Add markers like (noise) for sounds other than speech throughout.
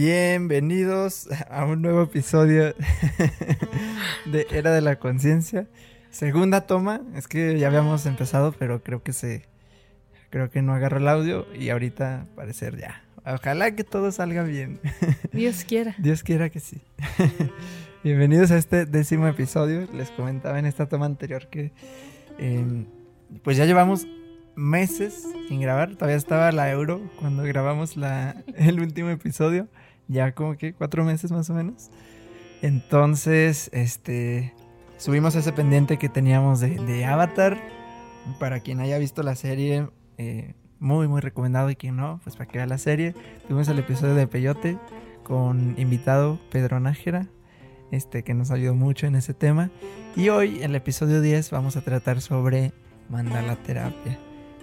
Bienvenidos a un nuevo episodio (laughs) de Era de la Conciencia. Segunda toma, es que ya habíamos empezado, pero creo que se creo que no agarró el audio y ahorita parecer ya. Ojalá que todo salga bien. Dios quiera. Dios quiera que sí. (laughs) Bienvenidos a este décimo episodio. Les comentaba en esta toma anterior que em, pues ya llevamos meses sin grabar. Todavía estaba la euro cuando grabamos la, el último episodio. Ya como que cuatro meses más o menos. Entonces, este, subimos ese pendiente que teníamos de, Avatar. Para quien haya visto la serie, eh, muy, muy recomendado. Y quien no, pues para que vea la serie. Tuvimos el episodio de Peyote con invitado Pedro Nájera. Este, que nos ayudó mucho en ese tema. Y hoy, el episodio 10, vamos a tratar sobre mandala terapia.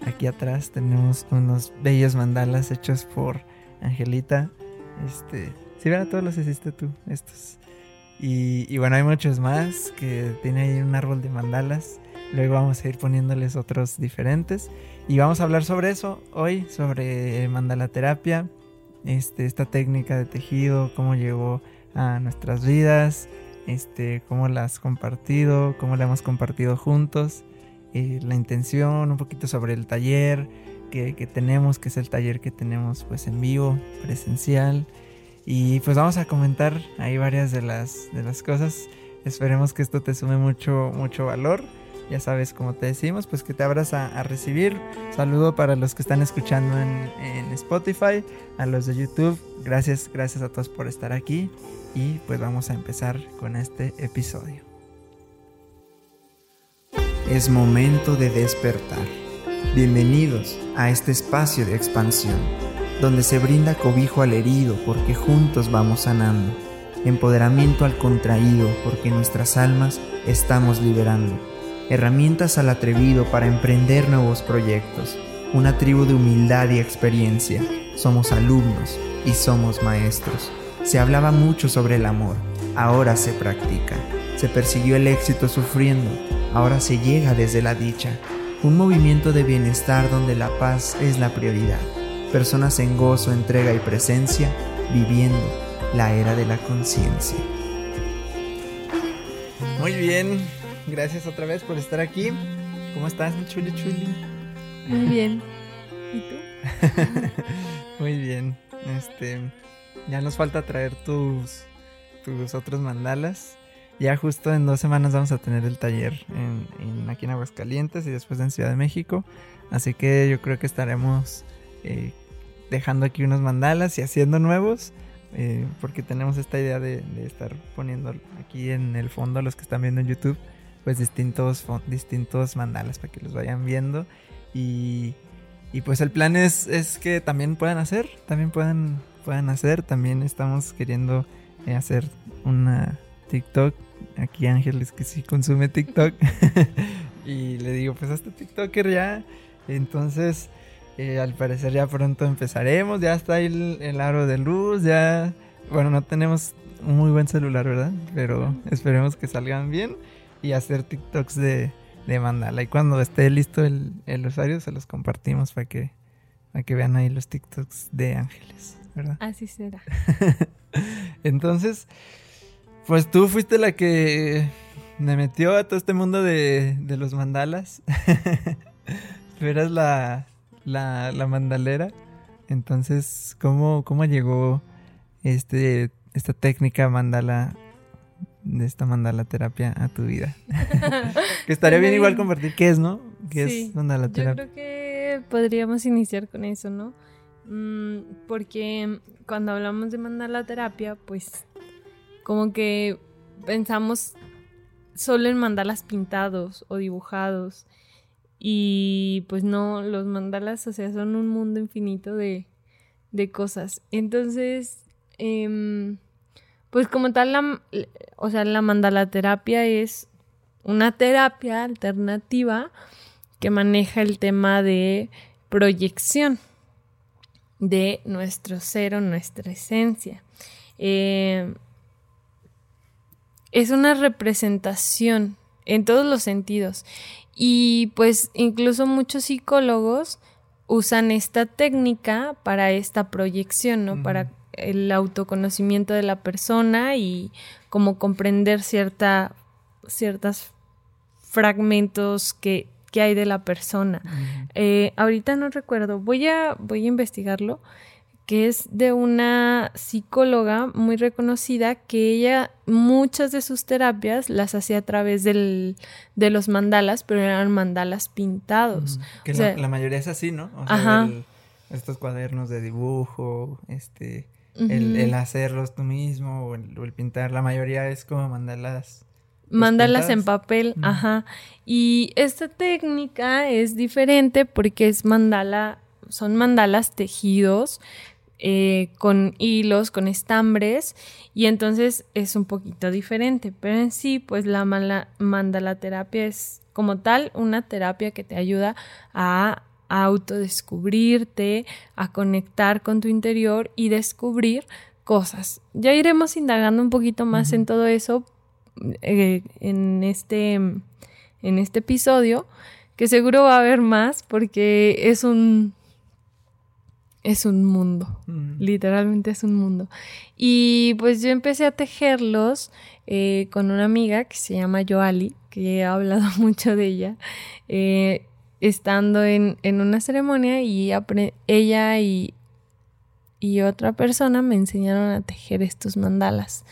Aquí atrás tenemos unos bellos mandalas hechos por Angelita. Este, si todos los hiciste tú, estos. Y, bueno, hay muchos más que tiene ahí un árbol de mandalas. Luego vamos a ir poniéndoles otros diferentes. Y vamos a hablar sobre eso hoy, sobre mandala terapia, este, esta técnica de tejido, cómo llegó a nuestras vidas, este, cómo la has compartido, cómo la hemos compartido juntos. Eh, la intención, un poquito sobre el taller que, tenemos, que es el taller que tenemos pues en vivo, presencial. Y pues vamos a comentar ahí varias de las, de las cosas. Esperemos que esto te sume mucho, mucho valor. Ya sabes, como te decimos, pues que te abras a, recibir. Saludo para los que están escuchando en, en, Spotify, a los de YouTube. Gracias, gracias a todos por estar aquí. Y pues vamos a empezar con este episodio. Es momento de despertar. Bienvenidos a este espacio de expansión, donde se brinda cobijo al herido porque juntos vamos sanando, empoderamiento al contraído porque nuestras almas estamos liberando, herramientas al atrevido para emprender nuevos proyectos, una tribu de humildad y experiencia. Somos alumnos y somos maestros. Se hablaba mucho sobre el amor, ahora se practica. Se persiguió el éxito sufriendo, ahora se llega desde la dicha. Un movimiento de bienestar donde la paz es la prioridad. Personas en gozo, entrega y presencia, viviendo la era de la conciencia. Muy bien, gracias otra vez por estar aquí. ¿Cómo estás, mi chuli chuli? Muy bien. ¿Y tú? (laughs) Muy bien. Este, ya nos falta traer tus tus otros mandalas. Ya justo en dos semanas vamos a tener el taller en, aquí en Aguascalientes y después en Ciudad de México. Así que yo creo que estaremos eh, dejando aquí unos mandalas y haciendo nuevos. Eh, porque tenemos esta idea de, estar poniendo aquí en el fondo, los que están viendo en YouTube, pues distintos, distintos mandalas para que los vayan viendo. Y, y pues el plan es, es que también puedan hacer, también puedan, puedan hacer. También estamos queriendo eh, hacer una TikTok aquí Ángeles que sí consume TikTok. (laughs) y le digo, pues hasta TikToker ya. Entonces, eh, al parecer ya pronto empezaremos. Ya está ahí el, aro de luz. Ya, bueno, no tenemos un muy buen celular, ¿verdad? Pero esperemos que salgan bien. Y hacer TikToks de, de mandala. Y cuando esté listo el, el usuario, se los compartimos para que, para que vean ahí los TikToks de Ángeles, ¿verdad? Así será. (laughs) Entonces, pues tú fuiste la que me metió a todo este mundo de, los mandalas. (laughs) tú eras la, la, mandalera. Entonces, ¿cómo, cómo llegó este, esta técnica mandala, de esta mandala terapia a tu vida? (laughs) que estaría bien igual compartir qué es, ¿no? ¿Qué es mandala terapia? Yo creo que podríamos iniciar con eso, ¿no? Mm, porque cuando hablamos de mandala terapia, pues como que pensamos solo en mandalas pintados o dibujados. Y pues no, los mandalas, o sea, son un mundo infinito de, de cosas. Entonces, em, pues como tal, la, o sea, la mandala terapia es una terapia alternativa que maneja el tema de proyección de nuestro ser o nuestra esencia. Eh, es una representación en todos los sentidos. Y pues incluso muchos psicólogos usan esta técnica para esta proyección, ¿no? Para el autoconocimiento de la persona y como comprender cierta, ciertos fragmentos que, que hay de la persona. Eh, ahorita no recuerdo, voy a, voy a investigarlo, que es de una psicóloga muy reconocida que ella muchas de sus terapias las hacía a través del, de los mandalas, pero eran mandalas pintados. Que la, mayoría es así, ¿no? O sea, estos cuadernos de dibujo, este, el, hacerlos tú mismo o el, pintar, la mayoría es como mandalas. Pues, mandalas en papel, ajá. Y esta técnica es diferente porque es mandala, son mandalas tejidos eh, con hilos, con estambres, y entonces es un poquito diferente. Pero en sí, pues la mandala terapia es como tal una terapia que te ayuda a autodescubrirte, a conectar con tu interior y descubrir cosas. Ya iremos indagando un poquito más en todo eso eh, en, este, en este episodio, que seguro va a haber más porque es un es un mundo, literalmente es un mundo. Y pues yo empecé a tejerlos eh, con una amiga que se llama Joali, que he hablado (laughs) mucho de ella. Eh, estando en, una ceremonia y ella y, y otra persona me enseñaron a tejer estos mandalas.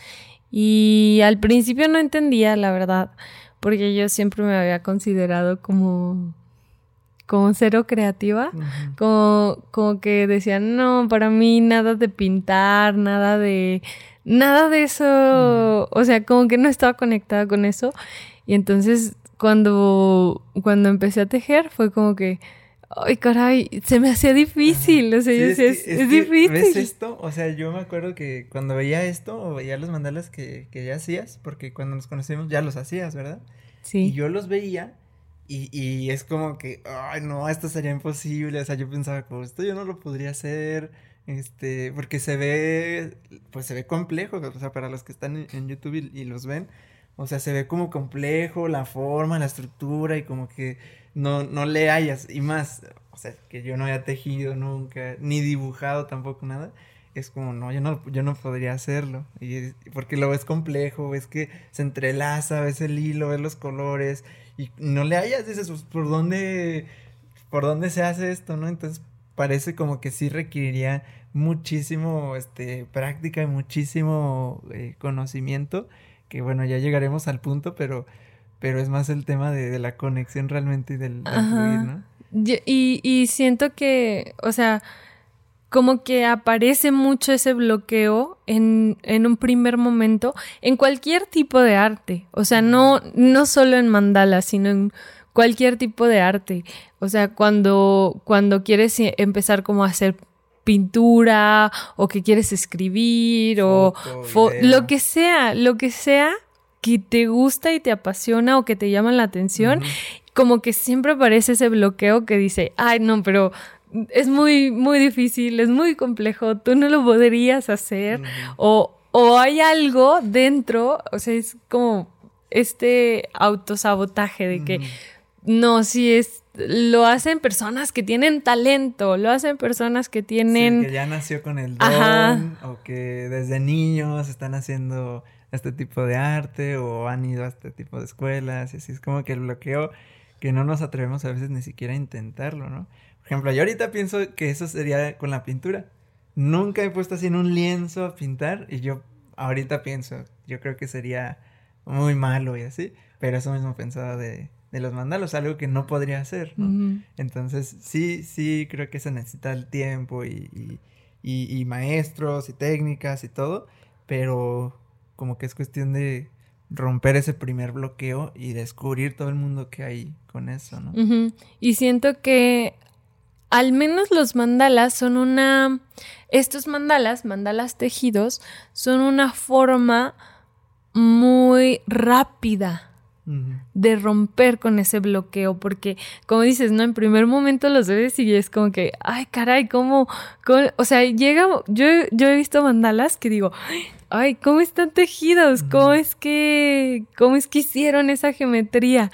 Y al principio no entendía, la verdad, porque yo siempre me había considerado como como cero creativa, como, como que decían, no, para mí nada de pintar, nada de, nada de eso, o sea, como que no estaba conectada con eso. Y entonces cuando, cuando empecé a tejer fue como que, ay, caray, se me hacía difícil, o sea, es, difícil. ¿Ves esto? O sea, yo me acuerdo que cuando veía esto o veía los mandalas que, que ya hacías, porque cuando nos conocimos ya los hacías, ¿verdad? Sí. Y yo los veía y, y es como que, ay, no, esto sería imposible, o sea, yo pensaba, como, esto yo no lo podría hacer, este, porque se ve, pues se ve complejo, o sea, para los que están en, YouTube y los ven, o sea, se ve como complejo la forma, la estructura y como que no, no le hayas. Y más, o sea, que yo no haya tejido nunca, ni dibujado tampoco nada. Es como, no, yo no, yo no podría hacerlo. Y, porque lo ves complejo, ves que se entrelaza, ves el hilo, ves los colores. Y no le hayas, dices, pues, ¿por dónde, por dónde se hace esto, no? Entonces parece como que sí requeriría muchísimo este, práctica y muchísimo eh, conocimiento que bueno, ya llegaremos al punto, pero, pero es más el tema de, la conexión realmente y del, fluir, ¿no? Y, y siento que, o sea, como que aparece mucho ese bloqueo en, en, un primer momento en cualquier tipo de arte. O sea, no, no solo en mandala, sino en cualquier tipo de arte. O sea, cuando, cuando quieres empezar como a hacer pintura o que quieres escribir o lo que sea, lo que sea que te gusta y te apasiona o que te llama la atención, como que siempre aparece ese bloqueo que dice, ay no, pero es muy, muy difícil, es muy complejo, tú no lo podrías hacer. O, o hay algo dentro, o sea, es como este autosabotaje de que no, si es lo hacen personas que tienen talento, lo hacen personas que tienen... que ya nació con el don o que desde niños están haciendo este tipo de arte o han ido a este tipo de escuelas y así es como que el bloqueo que no nos atrevemos a veces ni siquiera a intentarlo, ¿no? Por ejemplo, yo ahorita pienso que eso sería con la pintura. Nunca he puesto así en un lienzo a pintar y yo ahorita pienso, yo creo que sería muy malo y así, pero eso mismo pensaba de, de los mandalos, algo que no podría hacer, ¿no? Entonces, sí, sí, creo que se necesita el tiempo y, y, maestros y técnicas y todo, pero como que es cuestión de romper ese primer bloqueo y descubrir todo el mundo que hay con eso, ¿no? Y siento que al menos los mandalas son una... Estos mandalas, mandalas tejidos, son una forma muy rápida de romper con ese bloqueo, porque como dices, ¿no? En primer momento los ves y es como que, ay, caray, ¿cómo? O sea, llega, yo, yo he visto mandalas que digo, ay, ¿cómo están tejidos? ¿Cómo es que, cómo es que hicieron esa geometría?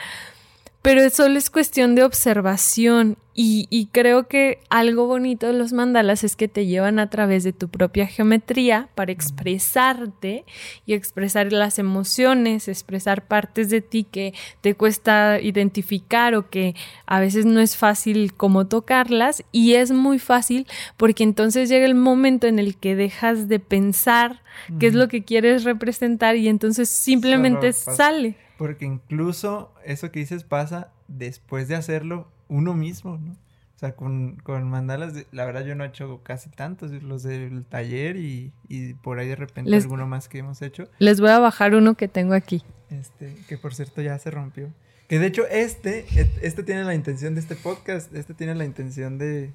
Pero solo es cuestión de observación Y, creo que algo bonito de los mandalas es que te llevan a través de tu propia geometría para expresarte y expresar las emociones, expresar partes de ti que te cuesta identificar o que a veces no es fácil como tocarlas. Y es muy fácil porque entonces llega el momento en el que dejas de pensar qué es lo que quieres representar y entonces simplemente sale. Porque incluso eso que dices pasa después de hacerlo uno mismo, ¿no? O sea, con, con mandalas, la verdad yo no he hecho casi tantos, los del taller y, y por ahí de repente alguno más que hemos hecho. Les voy a bajar uno que tengo aquí. Este, que por cierto ya se rompió. Que de hecho este, este tiene la intención de este podcast, este tiene la intención de...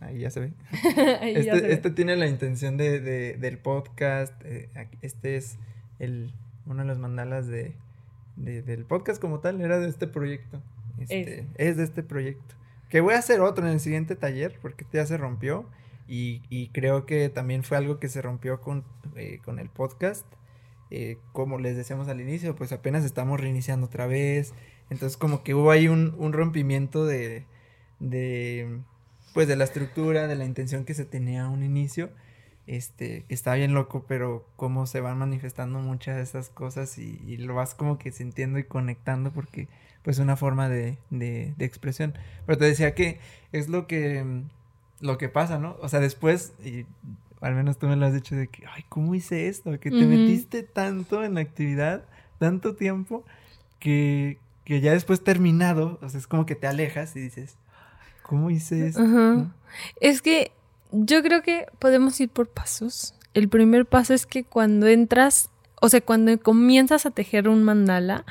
Ahí, ya se ve. (laughs) este, este tiene la intención de, de del podcast, eh, este es el, uno de los mandalas de, del podcast como tal, era de este proyecto. Este, es. de este proyecto. Que voy a hacer otro en el siguiente taller porque ya se rompió. Y, creo que también fue algo que se rompió con, eh, con el podcast. Eh, como les decíamos al inicio, pues apenas estamos reiniciando otra vez. Entonces como que hubo ahí un, un rompimiento de, de, pues de la estructura, de la intención que se tenía a un inicio. Este, que está bien loco, pero cómo se van manifestando muchas de esas cosas y, y lo vas como que sintiendo y conectando porque pues una forma de, de, de, expresión. Pero te decía que es lo que, lo que pasa, ¿no? O sea, después, y al menos tú me lo has dicho de que, ay, ¿cómo hice esto? Que te metiste tanto en la actividad, tanto tiempo, que, que ya después terminado, o sea, es como que te alejas y dices, ¿cómo hice esto? Es que yo creo que podemos ir por pasos. El primer paso es que cuando entras, o sea, cuando comienzas a tejer un mandala,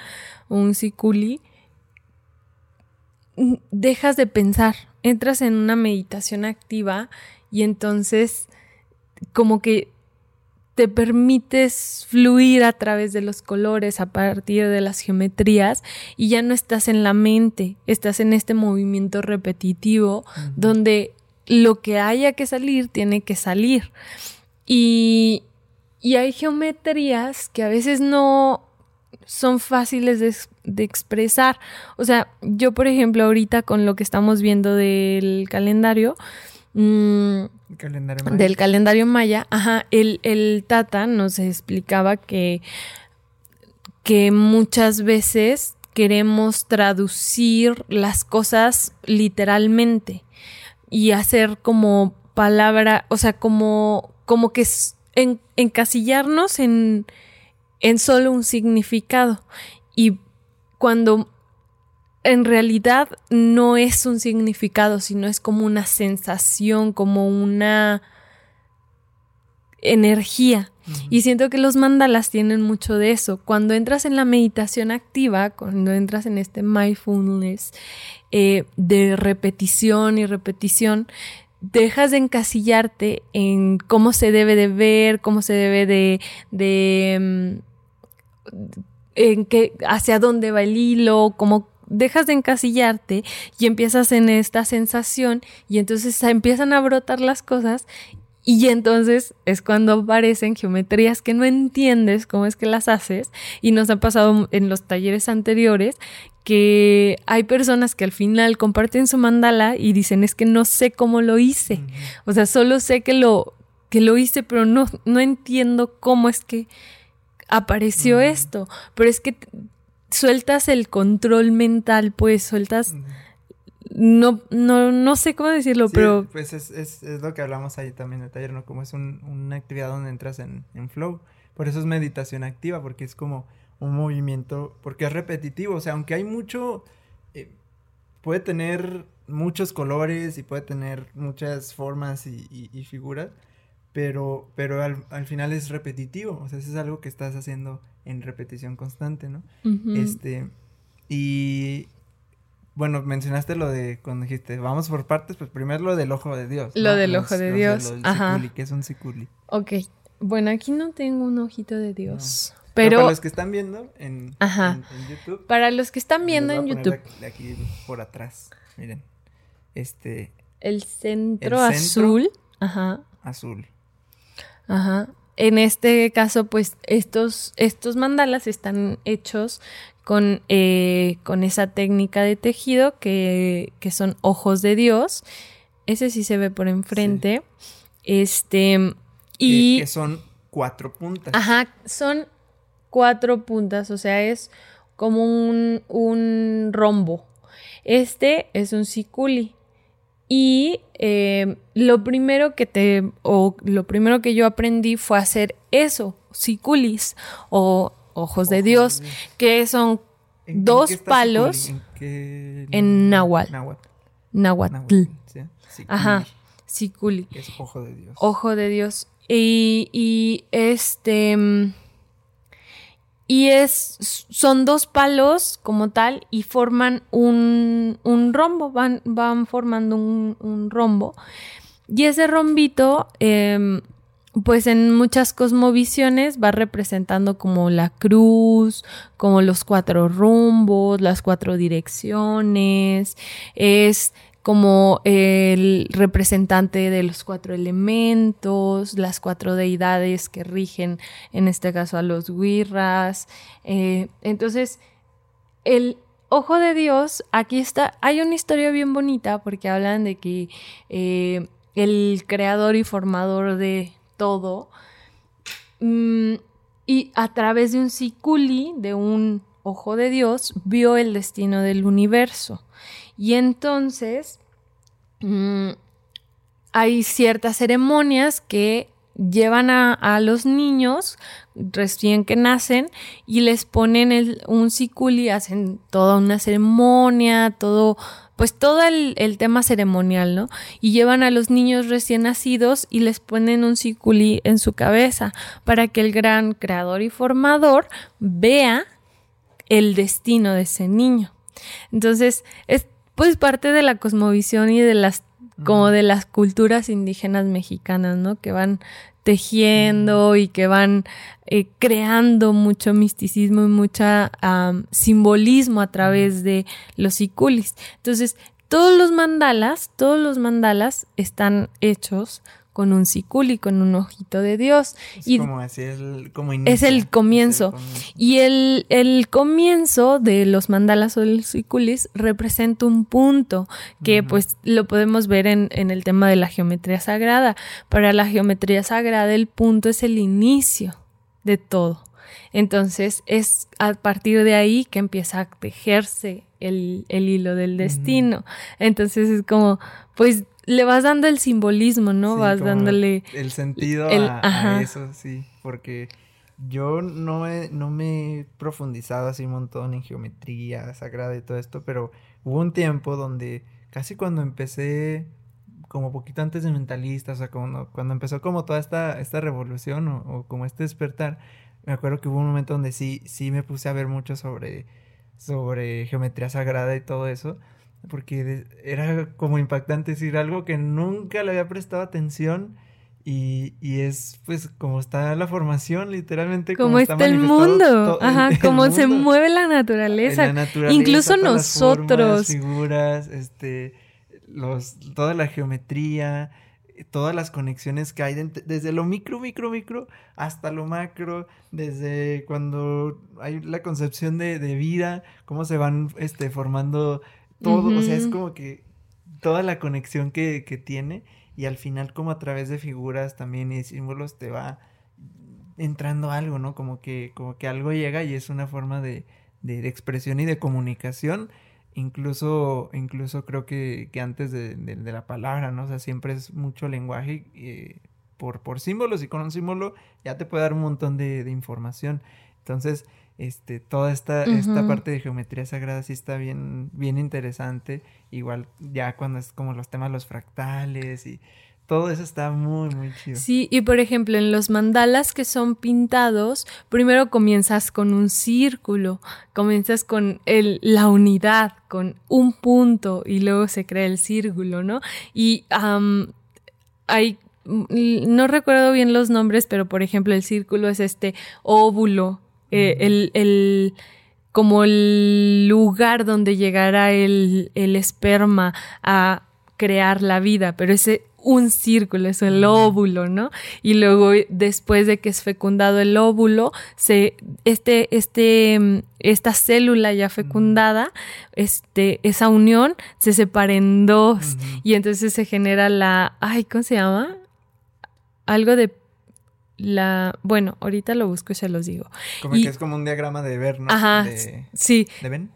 un sikuli, dejas de pensar, entras en una meditación activa y entonces como que te permites fluir a través de los colores, a partir de las geometrías, y ya no estás en la mente, estás en este movimiento repetitivo donde lo que haya que salir tiene que salir. Y, y hay geometrías que a veces no, son fáciles de, expresar. O sea, yo por ejemplo ahorita con lo que estamos viendo del calendario, mm, del calendario maya, ajá, el, el Tata nos explicaba que, que muchas veces queremos traducir las cosas literalmente y hacer como palabra, o sea, como, como que encasillarnos en, en solo un significado. Y cuando en realidad no es un significado, sino es como una sensación, como una energía. Y siento que los mandalas tienen mucho de eso. Cuando entras en la meditación activa, cuando entras en este mindfulness eh, de repetición y repetición, dejas de encasillarte en cómo se debe de ver, cómo se debe de, de mm, en qué, hacia dónde va el hilo, como dejas de encasillarte y empiezas en esta sensación y entonces empiezan a brotar las cosas y entonces es cuando aparecen geometrías que no entiendes cómo es que las haces. Y nos ha pasado en los talleres anteriores que hay personas que al final comparten su mandala y dicen es que no sé cómo lo hice. O sea, solo sé que lo que lo hice, pero no no entiendo cómo es que apareció esto, pero es que sueltas el control mental, pues sueltas... No, no, no sé cómo decirlo, pero... Pues es, es, es, lo que hablamos ahí también en el taller, ¿no? Como es un, una actividad donde entras en, en flow. Por eso es meditación activa, porque es como un movimiento, porque es repetitivo, o sea, aunque hay mucho, eh, puede tener muchos colores y puede tener muchas formas y, y figuras, pero, pero al, al, final es repetitivo, o sea, eso es algo que estás haciendo en repetición constante, ¿no? Este, y bueno, mencionaste lo de cuando dijiste, vamos por partes, pues primero lo del ojo de Dios. Lo del ojo de Dios, ajá. que es un siculi. Ok, bueno, aquí no tengo un ojito de Dios. Pero, para los que están viendo en, YouTube. Para los que están viendo en YouTube. aquí por atrás, miren. Este. El centro, el centro azul. Ajá. Azul. Ajá. En este caso, pues estos, estos mandalas están hechos con, eh, con esa técnica de tejido que, que, son ojos de Dios. Ese sí se ve por enfrente. Este. Y. Que, son cuatro puntas. Ajá, son cuatro puntas. O sea, es como un, un rombo. Este es un siculi. Y eh, lo primero que te, o lo primero que yo aprendí fue hacer eso, siculis o ojos de Dios, que son dos palos en, en náhuatl. Náhuatl. Ajá, siculi. Es ojo de Dios. Ojo de Dios. Y, y este y es, son dos palos como tal y forman un, un rombo, van, van formando un, rombo. Y ese rombito, eh, pues en muchas cosmovisiones va representando como la cruz, como los cuatro rumbos, las cuatro direcciones, es como el representante de los cuatro elementos, las cuatro deidades que rigen, en este caso a los guirras. Eh, entonces, el ojo de Dios, aquí está, hay una historia bien bonita porque hablan de que eh, el creador y formador de todo, mm, y a través de un siculi, de un ojo de Dios, vio el destino del universo. Y entonces mm, hay ciertas ceremonias que llevan a, los niños recién que nacen y les ponen un siculi, hacen toda una ceremonia, todo, pues todo el, tema ceremonial, ¿no? Y llevan a los niños recién nacidos y les ponen un siculi en su cabeza para que el gran creador y formador vea el destino de ese niño. Entonces, es pues parte de la cosmovisión y de las como de las culturas indígenas mexicanas, ¿no? Que van tejiendo y que van eh, creando mucho misticismo y mucha simbolismo a través de los siculis. Entonces, todos los mandalas, todos los mandalas están hechos con un siculi, con un ojito de Dios. Es y como así el, como es el comienzo. Y el, el, comienzo de los mandalas o los siculis representa un punto que pues lo podemos ver en, en el tema de la geometría sagrada. Para la geometría sagrada el punto es el inicio de todo. Entonces es a partir de ahí que empieza a tejerse el, el hilo del destino. Entonces es como, pues le vas dando el simbolismo, ¿no? vas dándole... El sentido a, eso, sí, porque yo no, no me he profundizado así un montón en geometría sagrada y todo esto, pero hubo un tiempo donde casi cuando empecé, como poquito antes de mentalista, o sea, cuando, cuando empezó como toda esta, esta revolución o, o, como este despertar, me acuerdo que hubo un momento donde sí, sí me puse a ver mucho sobre, sobre geometría sagrada y todo eso porque era como impactante decir algo que nunca le había prestado atención y, y es pues como está la formación literalmente como, está, el mundo. ajá (laughs) como se mueve la naturaleza, incluso nosotros. las figuras este los toda la geometría todas las conexiones que hay desde lo micro, micro, micro hasta lo macro, desde cuando hay la concepción de, de vida, cómo se van este, formando todo, o sea, es como que toda la conexión que, que, tiene y al final como a través de figuras también y símbolos te va entrando algo, ¿no? Como que, como que algo llega y es una forma de, de, expresión y de comunicación. Incluso, incluso creo que, que antes de, de, la palabra, ¿no? O sea, siempre es mucho lenguaje eh, por, por símbolos y con un símbolo ya te puede dar un montón de, de información. Entonces, este, toda esta, esta parte de geometría sagrada sí está bien, bien interesante. Igual ya cuando es como los temas, los fractales y todo eso está muy, muy chido. Sí, y por ejemplo, en los mandalas que son pintados, primero comienzas con un círculo, comienzas con el, la unidad, con un punto, y luego se crea el círculo, ¿no? Y hay, no recuerdo bien los nombres, pero por ejemplo, el círculo es este óvulo eh, el, el, como el lugar donde llegará el, el esperma a crear la vida, pero ese un círculo, es el óvulo, ¿no? Y luego después de que es fecundado el óvulo, se, este, este, esta célula ya fecundada, este, esa unión se separa en dos y entonces se genera la, ay, ¿cómo se llama? Algo de la, bueno, ahorita lo busco y se los digo. Como que es como un diagrama de ver, ¿no? Ajá, sí. ¿De ven?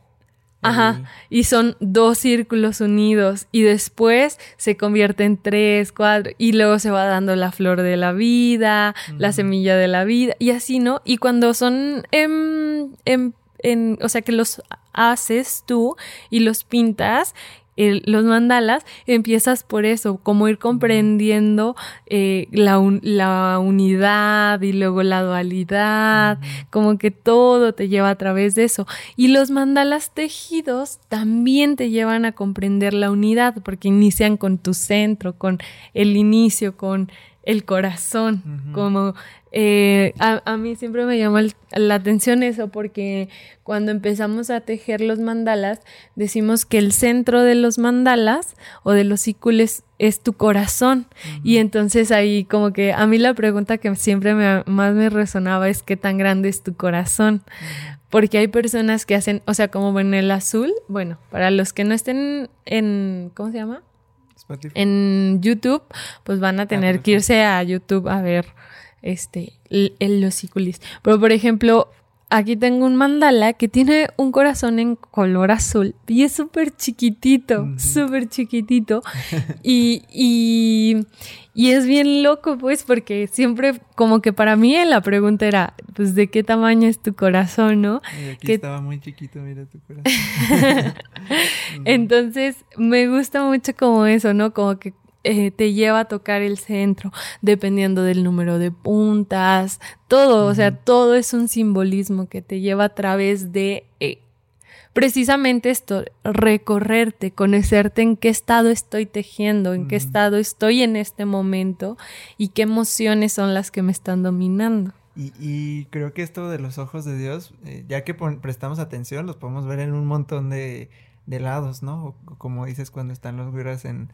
Ajá, y son dos círculos unidos y después se convierte en tres, cuatro y luego se va dando la flor de la vida, la semilla de la vida y así, ¿no? Y cuando son en, en, en, o sea que los haces tú y los pintas los mandalas, empiezas por eso, como ir comprendiendo eh, la, la, unidad y luego la dualidad, como que todo te lleva a través de eso. Y los mandalas tejidos también te llevan a comprender la unidad, porque inician con tu centro, con el inicio, con el corazón, como eh, a, mí siempre me llama la atención eso porque cuando empezamos a tejer los mandalas decimos que el centro de los mandalas o de los círculos es tu corazón. Y entonces ahí como que a mí la pregunta que siempre más me resonaba es qué tan grande es tu corazón porque hay personas que hacen, o sea, como en el azul, bueno, para los que no estén en, ¿cómo se llama? En YouTube, pues van a ah, tener que irse a YouTube a ver este, el, los Pero por ejemplo, aquí tengo un mandala que tiene un corazón en color azul y es súper chiquitito, súper chiquitito. (laughs) y, y, y, es bien loco, pues, porque siempre, como que para mí la pregunta era, pues, ¿de qué tamaño es tu corazón, no? aquí estaba muy chiquito, mira tu corazón. (laughs) Entonces, me gusta mucho como eso, ¿no? Como que eh, te lleva a tocar el centro, dependiendo del número de puntas, todo, o sea, todo es un simbolismo que te lleva a través de eh, precisamente esto, recorrerte, conocerte en qué estado estoy tejiendo, en qué estado estoy en este momento y qué emociones son las que me están dominando. Y, creo que esto de los ojos de Dios, eh, ya que prestamos atención, los podemos ver en un montón de, de lados, ¿no? como dices cuando están los güeros en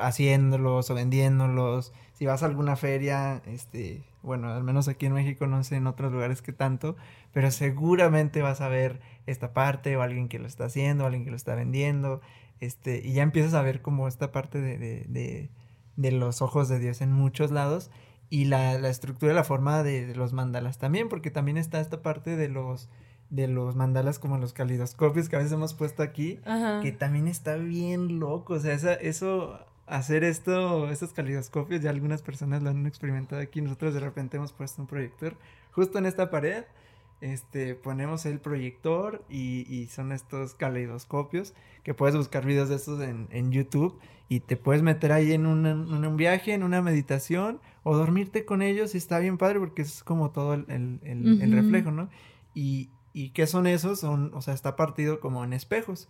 haciéndolos o vendiéndolos. Si vas a alguna feria, este, bueno, al menos aquí en México, no sé en otros lugares que tanto, pero seguramente vas a ver esta parte o alguien que lo está haciendo, alguien que lo está vendiendo, este, y ya empiezas a ver como esta parte de, de, de, los ojos de Dios en muchos lados y la, la estructura, la forma de, los mandalas también, porque también está esta parte de los de los mandalas como los calidoscopios que a veces hemos puesto aquí, que también está bien loco, o sea, eso, hacer esto, estos calidoscopios, ya algunas personas lo han experimentado aquí, nosotros de repente hemos puesto un proyector justo en esta pared, este, ponemos el proyector y, son estos caleidoscopios que puedes buscar videos de estos en, en YouTube y te puedes meter ahí en, un viaje, en una meditación o dormirte con ellos y está bien padre porque es como todo el, el reflejo, ¿no? Y, ¿Y qué son esos? Son, o sea, está partido como en espejos.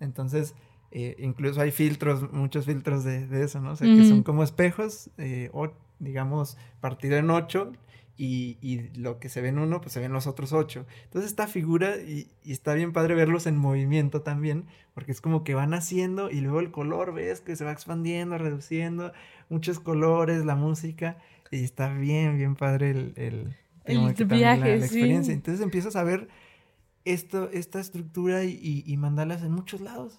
Entonces, eh, incluso hay filtros, muchos filtros de, eso, ¿no? O sea, que son como espejos, eh, o, digamos, partido en ocho, y, y, lo que se ve en uno, pues se ven los otros ocho. Entonces, esta figura, y, y, está bien padre verlos en movimiento también, porque es como que van haciendo, y luego el color, ves que se va expandiendo, reduciendo, muchos colores, la música, y está bien, bien padre el, el, el viaje, la, experiencia. Entonces empiezas a ver esto, esta estructura y, y, mandalas en muchos lados.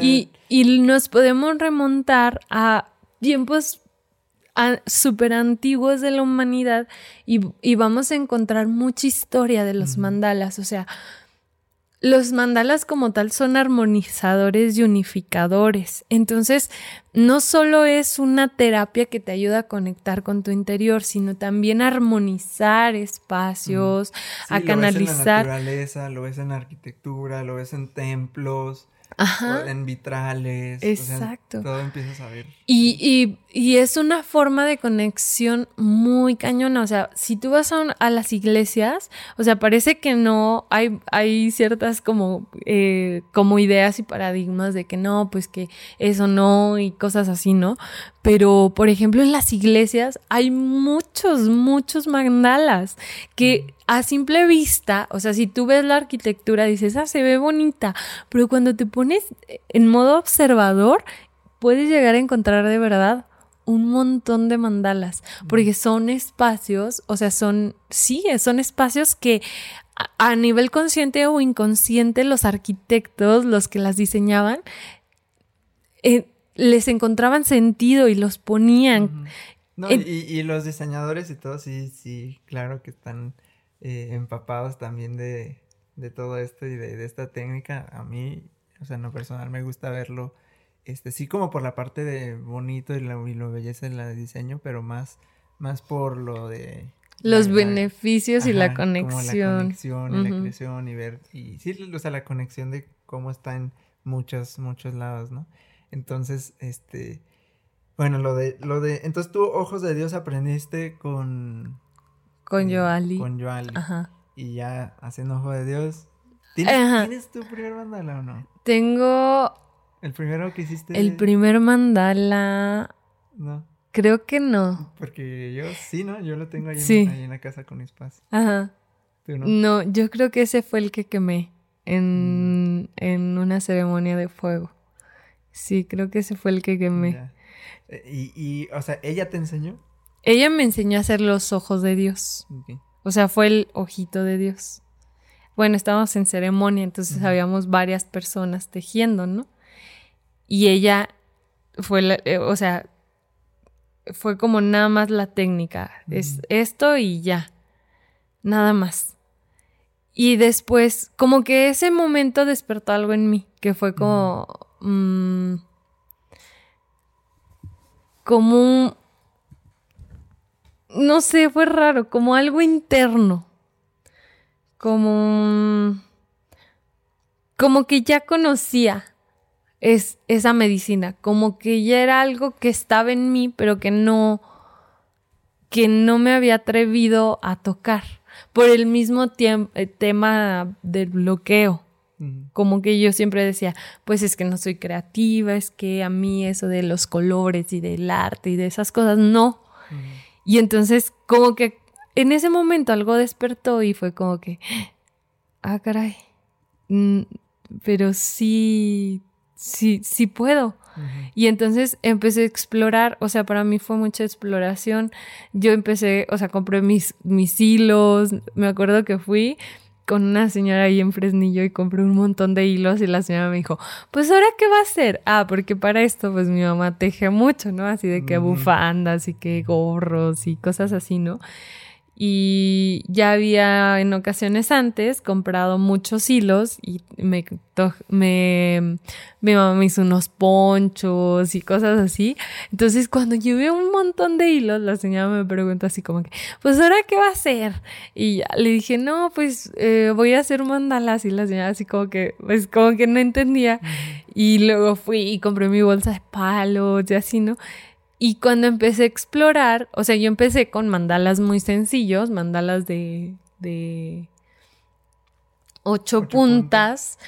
y, y, nos podemos remontar a tiempos súper antiguos de la humanidad y, y, vamos a encontrar mucha historia de los mandalas. O sea, los mandalas como tal son armonizadores y unificadores. Entonces, no solo es una terapia que te ayuda a conectar con tu interior, sino también a armonizar espacios, a canalizar. Lo ves en la naturaleza, lo ves en arquitectura, lo ves en templos. Ajá. en vitrales. Exacto. todo empiezas a ver. Y, y, y, es una forma de conexión muy cañona. O sea, si tú vas a, las iglesias, o sea, parece que no, hay, hay ciertas como, eh, como ideas y paradigmas de que no, pues que eso no y cosas así, ¿no? Pero, por ejemplo, en las iglesias hay muchos, muchos mandalas que a simple vista, o sea, si tú ves la arquitectura, dices, ah, se ve bonita, pero cuando te pones en modo observador, puedes llegar a encontrar de verdad un montón de mandalas, porque son espacios, o sea, son, sí, son espacios que a, nivel consciente o inconsciente los arquitectos, los que las diseñaban, eh, les encontraban sentido y los ponían. No, y, los diseñadores y todo, sí, sí, claro que están eh, empapados también de, todo esto y de, esta técnica. A mí, o sea, en lo personal me gusta verlo, este, sí como por la parte de bonito y lo, y lo belleza en el diseño, pero más, más por lo de... Los beneficios y la conexión. la conexión y la creación y ver, y sí, o sea, la conexión de cómo está en muchos, muchos lados, ¿no? Entonces, este, bueno, lo de, lo de, entonces tú, Ojos de Dios, aprendiste con... Con eh, Joali. Con Joali. Ajá. Y ya haciendo Ojo de Dios. ¿Tienes, tu primer mandala o no? Tengo... ¿El primero que hiciste? El primer mandala... No. Creo que no. Porque yo sí, ¿no? Yo lo tengo ahí, en, ahí en, la casa con mis padres. Ajá. no? no? yo creo que ese fue el que quemé en, mm. en una ceremonia de fuego. Sí, creo que ese fue el que quemé. Eh, y, y, o sea, ¿ella te enseñó? Ella me enseñó a hacer los ojos de Dios. O sea, fue el ojito de Dios. Bueno, estábamos en ceremonia, entonces habíamos varias personas tejiendo, ¿no? Y ella fue, la, eh, o sea, fue como nada más la técnica. Es esto y ya. Nada más. Y después, como que ese momento despertó algo en mí, que fue como, Mm, como un, no sé, fue raro, como algo interno, como, como que ya conocía es, esa medicina, como que ya era algo que estaba en mí, pero que no, que no me había atrevido a tocar por el mismo eh, tema del bloqueo. Como que yo siempre decía, pues es que no soy creativa, es que a mí eso de los colores y del arte y de esas cosas, no. Y entonces como que en ese momento algo despertó y fue como que, ah, caray, pero sí, sí, sí puedo. Y entonces empecé a explorar, o sea, para mí fue mucha exploración. Yo empecé, o sea, compré mis, mis hilos, me acuerdo que fui con una señora ahí en Fresnillo y compré un montón de hilos y la señora me dijo, pues ahora qué va a hacer? Ah, porque para esto pues mi mamá teje mucho, ¿no? Así de que bufandas y que gorros y cosas así, ¿no? Y ya había en ocasiones antes comprado muchos hilos y me, me mi mamá me hizo unos ponchos y cosas así. Entonces cuando llevé un montón de hilos, la señora me preguntó así como que, pues ahora qué va a hacer? Y ya le dije, no, pues eh, voy a hacer mandalas y la señora así como que, pues como que no entendía. Y luego fui y compré mi bolsa de palos y así, ¿no? Y cuando empecé a explorar, o sea, yo empecé con mandalas muy sencillos, mandalas de, de ocho, puntas,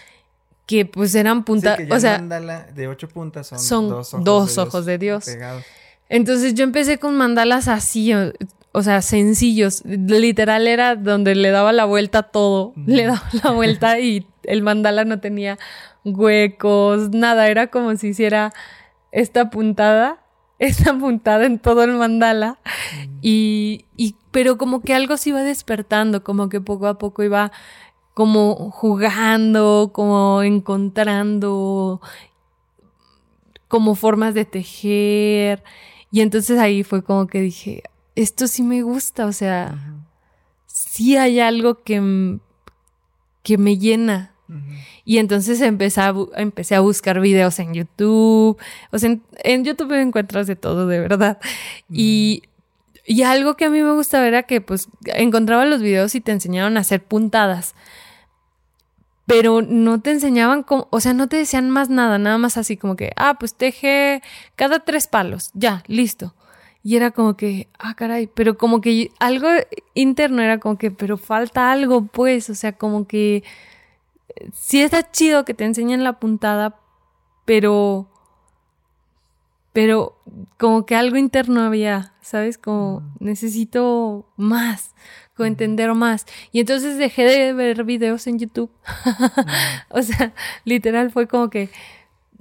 que pues eran puntas, o sea, mandala de ocho puntas son, dos ojos, de, Dios Entonces yo empecé con mandalas así, o, sea, sencillos, literal era donde le daba la vuelta todo, le daba la vuelta y el mandala no tenía huecos, nada, era como si hiciera esta puntada está apuntada en todo el mandala. Mm. Y, y, pero como que algo se iba despertando, como que poco a poco iba como jugando, como encontrando como formas de tejer. Y entonces ahí fue como que dije, esto sí me gusta, o sea, sí hay algo que, que me llena. Y entonces empecé a, empecé a buscar videos en YouTube. O sea, en, YouTube encuentras de todo, de verdad. Y, y algo que a mí me gustaba era que pues encontraba los videos y te enseñaban a hacer puntadas. Pero no te enseñaban cómo, o sea, no te decían más nada, nada más así como que, ah, pues teje cada tres palos, ya, listo. Y era como que, ah, caray, pero como que algo interno era como que, pero falta algo, pues, o sea, como que sí está chido que te enseñen la puntada, pero pero como que algo interno había, ¿sabes? Como mm. necesito más, como entender más. Y entonces dejé de ver videos en YouTube. Mm. (laughs) o sea, literal fue como que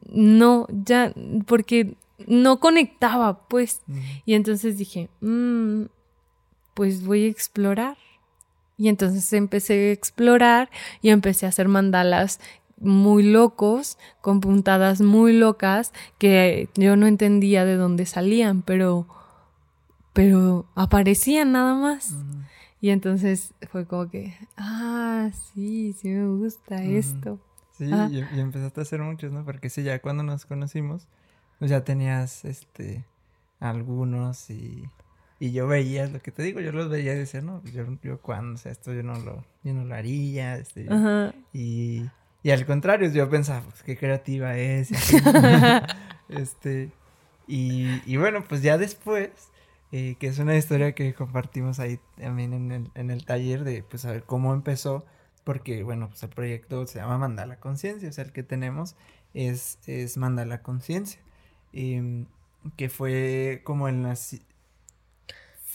no, ya, porque no conectaba, pues. Y entonces dije, mm, pues voy a explorar. Y entonces empecé a explorar y empecé a hacer mandalas muy locos, con puntadas muy locas, que yo no entendía de dónde salían, pero, pero aparecían nada más. Y entonces fue como que, ah, sí, sí me gusta esto. Sí, y, empezaste a hacer muchos, ¿no? Porque sí, ya cuando nos conocimos, pues ya tenías, este, algunos y y yo veía lo que te digo, yo los veía y decía, no, yo, yo cuando, o sea, esto yo no lo, yo no lo haría, este, y, y, al contrario, yo pensaba, pues qué creativa es, (laughs) este, y, y, bueno, pues ya después, eh, que es una historia que compartimos ahí también en el, en el taller de, pues, a ver cómo empezó, porque, bueno, pues el proyecto se llama Mandala Conciencia, o sea, el que tenemos es, es Mandala Conciencia, em, que fue como el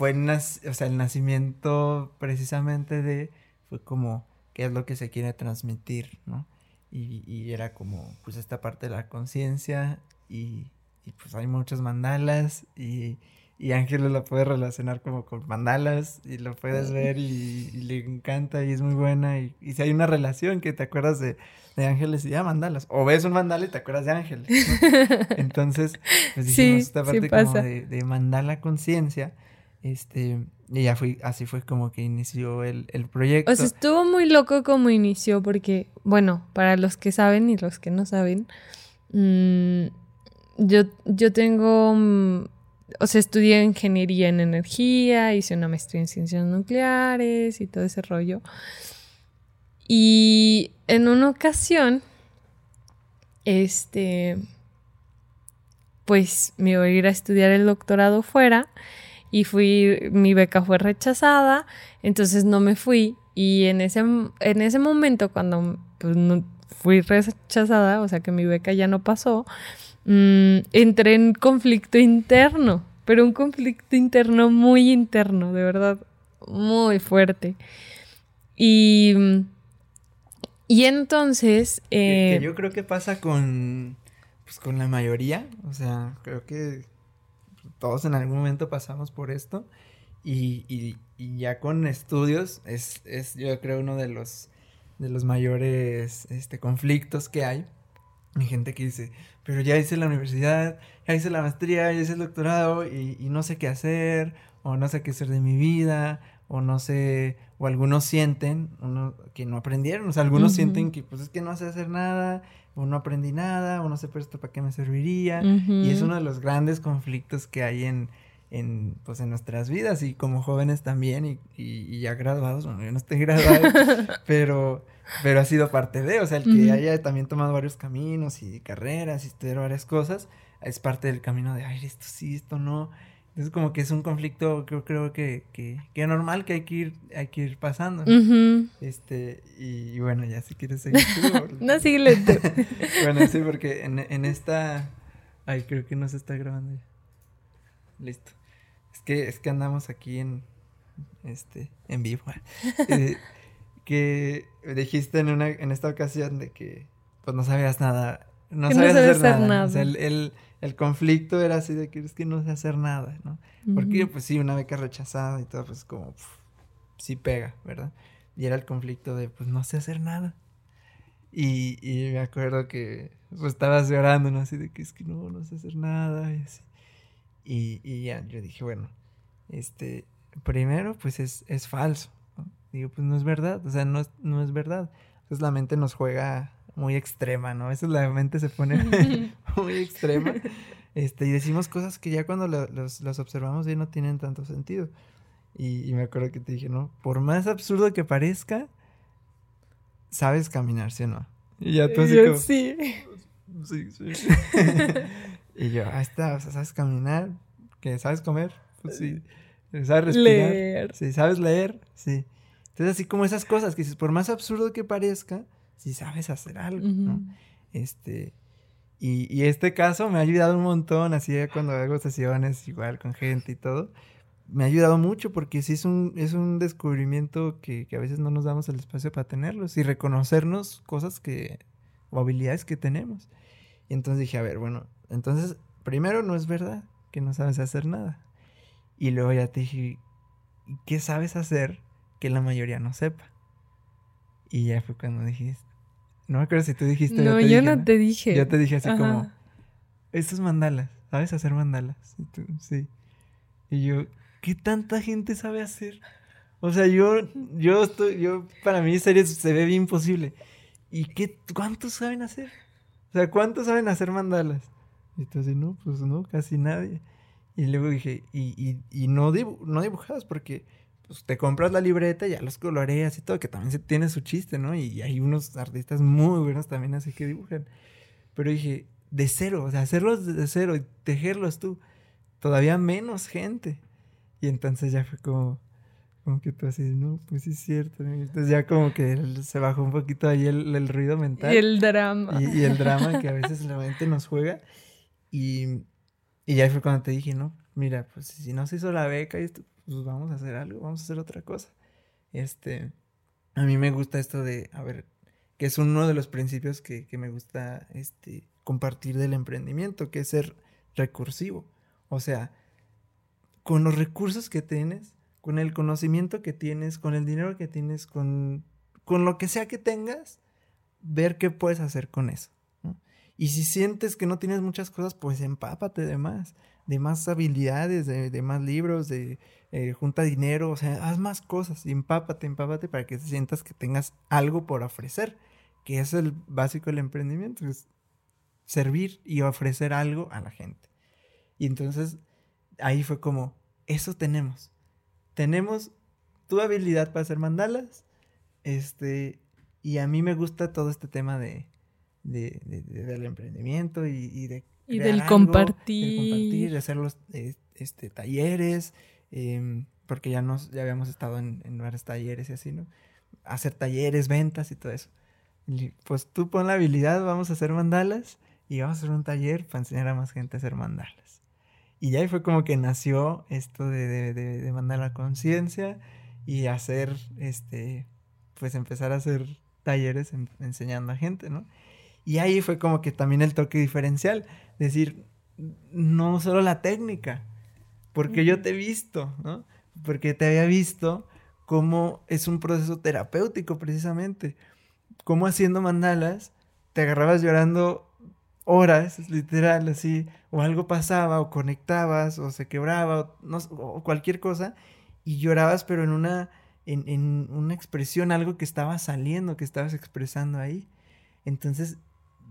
fue o sea, el nacimiento precisamente de, fue como, qué es lo que se quiere transmitir, ¿no? Y, y era como, pues, esta parte de la conciencia y, y, pues hay muchos mandalas y, y Ángeles lo puede relacionar como con mandalas y lo puedes ver y, le encanta y es muy buena y, y, si hay una relación que te acuerdas de, de Ángeles y ya mandalas o ves un mandala y te acuerdas de Ángeles (laughs) entonces pues dijimos esta parte como de, de mandala conciencia este, y ya fui, así fue como que inició el, proyecto. O sea, estuvo muy loco como inició, porque, bueno, para los que saben y los que no saben, mm, yo, yo tengo, mm, o sea, estudié ingeniería en energía, hice una maestría en ciencias nucleares y todo ese rollo. Y en una ocasión, este, pues me iba a ir a estudiar el doctorado fuera y fui, mi beca fue rechazada, entonces no me fui y en ese, en ese momento cuando pues, fui rechazada, o sea que mi beca ya no pasó, mm, entré en conflicto interno, pero un conflicto interno muy interno, de verdad, muy fuerte. Y, y entonces... Eh, yo creo que pasa con, pues, con la mayoría, o sea, creo que todos en algún momento pasamos por esto y, y, ya con estudios es, es, yo creo uno de los, de los mayores este, conflictos que hay. Hay gente que dice, pero ya hice la universidad, ya hice la maestría, ya hice el doctorado y, y no sé qué hacer, o no sé qué hacer de mi vida, o no sé, o algunos sienten uno, que no aprendieron, o sea, algunos sienten que pues es que no sé hacer nada o no aprendí nada, o no sé pero esto para qué me serviría. Y es uno de los grandes conflictos que hay en, en, pues, en nuestras vidas y como jóvenes también y, y, ya graduados, bueno, yo no estoy (laughs) graduado, (laughs) pero, pero ha sido parte de, o sea, el que haya también tomado varios caminos y carreras y estudiar varias cosas, es parte del camino de, ay, esto sí, esto no. Entonces como que es un conflicto, creo, creo que, que, que normal que hay que ir, hay que ir pasando. Este, y, bueno, ya si quieres seguir (laughs) no, síguele (laughs) bueno, sí, porque en, en esta... Ay, creo que no se está grabando ya. Listo. Es que, es que andamos aquí en, este, en vivo. Eh, (laughs) que dijiste en una, en esta ocasión de que, pues no sabías nada. No sabías hacer, nada. O sea, el el conflicto era así de que es que no sé hacer nada, ¿no? Porque pues sí, una beca rechazada y todo, pues como, sí pega, ¿verdad? Y era el conflicto de, pues no sé hacer nada. Y, y me acuerdo que pues estabas llorando, ¿no? Así de que es que no, no sé hacer nada y así. Y, y ya, yo dije, bueno, este, primero, pues es, es falso. ¿no? Digo, pues no es verdad, o sea, no, no es verdad. Entonces la mente nos juega muy extrema, ¿no? A veces la mente se pone (laughs) (laughs) muy extrema. Este, y decimos cosas que ya cuando los, observamos ya no tienen tanto sentido. Y, me acuerdo que te dije, ¿no? Por más absurdo que parezca, sabes caminar, ¿sí o no? Y ya tú así como, Sí. (laughs) Sí, sí. y yo, ahí está, o sea, ¿sabes caminar? ¿Que sabes comer? Pues sí. ¿Sabes respirar? Leer. Sí, ¿sabes leer? Sí. Entonces, así como esas cosas que por más absurdo que parezca, si sabes hacer algo, ¿no? Este, y, y, este caso me ha ayudado un montón, así cuando hago sesiones igual con gente y todo, me ha ayudado mucho porque sí es un, es un descubrimiento que, que a veces no nos damos el espacio para tenerlos y reconocernos cosas que, o habilidades que tenemos. Y entonces dije, a ver, bueno, entonces, primero no es verdad que no sabes hacer nada. Y luego ya te dije, ¿qué sabes hacer que la mayoría no sepa? Y ya fue cuando dijiste, no me acuerdo si tú dijiste. No, yo, no, te dije. Yo te dije así como, estos mandalas, ¿sabes hacer mandalas? Y tú, sí. Y yo, ¿qué tanta gente sabe hacer? O sea, yo, yo estoy, yo, para mí serie se ve bien imposible. ¿Y qué, cuántos saben hacer? O sea, ¿cuántos saben hacer mandalas? Y entonces, no, pues no, casi nadie. Y luego dije, y, y, y no, no dibujadas, porque pues, te compras la libreta, ya los coloreas y todo, que también tiene su chiste, ¿no? Y hay unos artistas muy buenos también así que dibujan. Pero dije, de cero, o sea, hacerlos de cero y tejerlos tú, todavía menos gente. Y entonces ya fue como, como que tú así, no, pues sí es cierto. Entonces ya como que se bajó un poquito ahí el, el ruido mental. Y el drama. Y, el drama que a veces la mente nos juega. Y, y ya fue cuando te dije, no, mira, pues si no se hizo la beca y esto, pues vamos a hacer algo, vamos a hacer otra cosa. Este, a mí me gusta esto de, a ver, que es uno de los principios que, que me gusta este, compartir del emprendimiento, que es ser recursivo. O sea, con los recursos que tienes, con el conocimiento que tienes, con el dinero que tienes, con, con lo que sea que tengas, ver qué puedes hacer con eso. Y si sientes que no tienes muchas cosas, pues empápate de más, de más habilidades, de, más libros, de eh, junta dinero, o sea, haz más cosas, empápate, empápate para que sientas que tengas algo por ofrecer, que es el básico del emprendimiento, es servir y ofrecer algo a la gente. Y entonces ahí fue como, eso tenemos, tenemos tu habilidad para hacer mandalas, este, y a mí me gusta todo este tema de de, del emprendimiento y, de y del compartir. compartir, de hacer los eh, este, talleres, em, porque ya, nos, ya habíamos estado en, en, varios talleres y así, ¿no? Hacer talleres, ventas y todo eso. pues tú pon la habilidad, vamos a hacer mandalas y vamos a hacer un taller para enseñar a más gente a hacer mandalas. Y ahí fue como que nació esto de, de, de, de mandar conciencia y hacer, este, pues empezar a hacer talleres enseñando a gente, ¿no? Y ahí fue como que también el toque diferencial, decir, no solo la técnica, porque yo te he visto, ¿no? Porque te había visto cómo es un proceso terapéutico precisamente, cómo haciendo mandalas te agarrabas llorando horas, literal, así, o algo pasaba, o conectabas, o se quebraba, o, no, o cualquier cosa, y llorabas, pero en una, en, en una expresión, algo que estaba saliendo, que estabas expresando ahí. Entonces,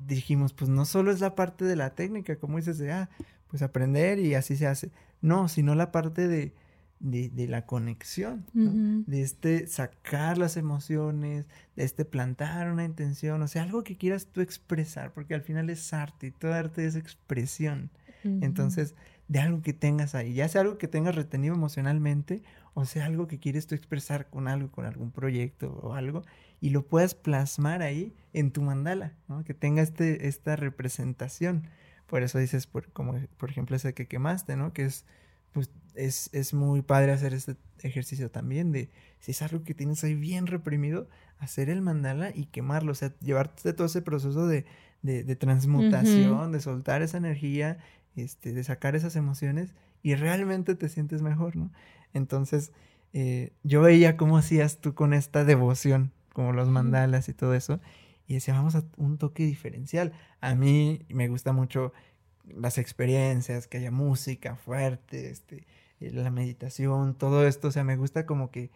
dijimos, pues no solo es la parte de la técnica, como dices, de, ah, pues aprender y así se hace. No, sino la parte de, de, la conexión, de este sacar las emociones, de este plantar una intención, o sea, algo que quieras tú expresar, porque al final es arte y todo arte es expresión. Entonces, de algo que tengas ahí, ya sea algo que tengas retenido emocionalmente, o sea, algo que quieres tú expresar con algo, con algún proyecto o algo, y lo puedas plasmar ahí en tu mandala, ¿no? Que tenga este, esta representación. Por eso dices, por, como por ejemplo ese que quemaste, ¿no? Que es, pues, es, es muy padre hacer este ejercicio también de, si es algo que tienes ahí bien reprimido, hacer el mandala y quemarlo, o sea, llevarte todo ese proceso de, de, transmutación, de soltar esa energía, este, de sacar esas emociones y realmente te sientes mejor, ¿no? Entonces, eh, yo veía cómo hacías tú con esta devoción como los mandalas y todo eso. Y decía, vamos a un toque diferencial. A mí me gusta mucho las experiencias, que haya música fuerte, este, eh, la meditación, todo esto. O sea, me gusta como que,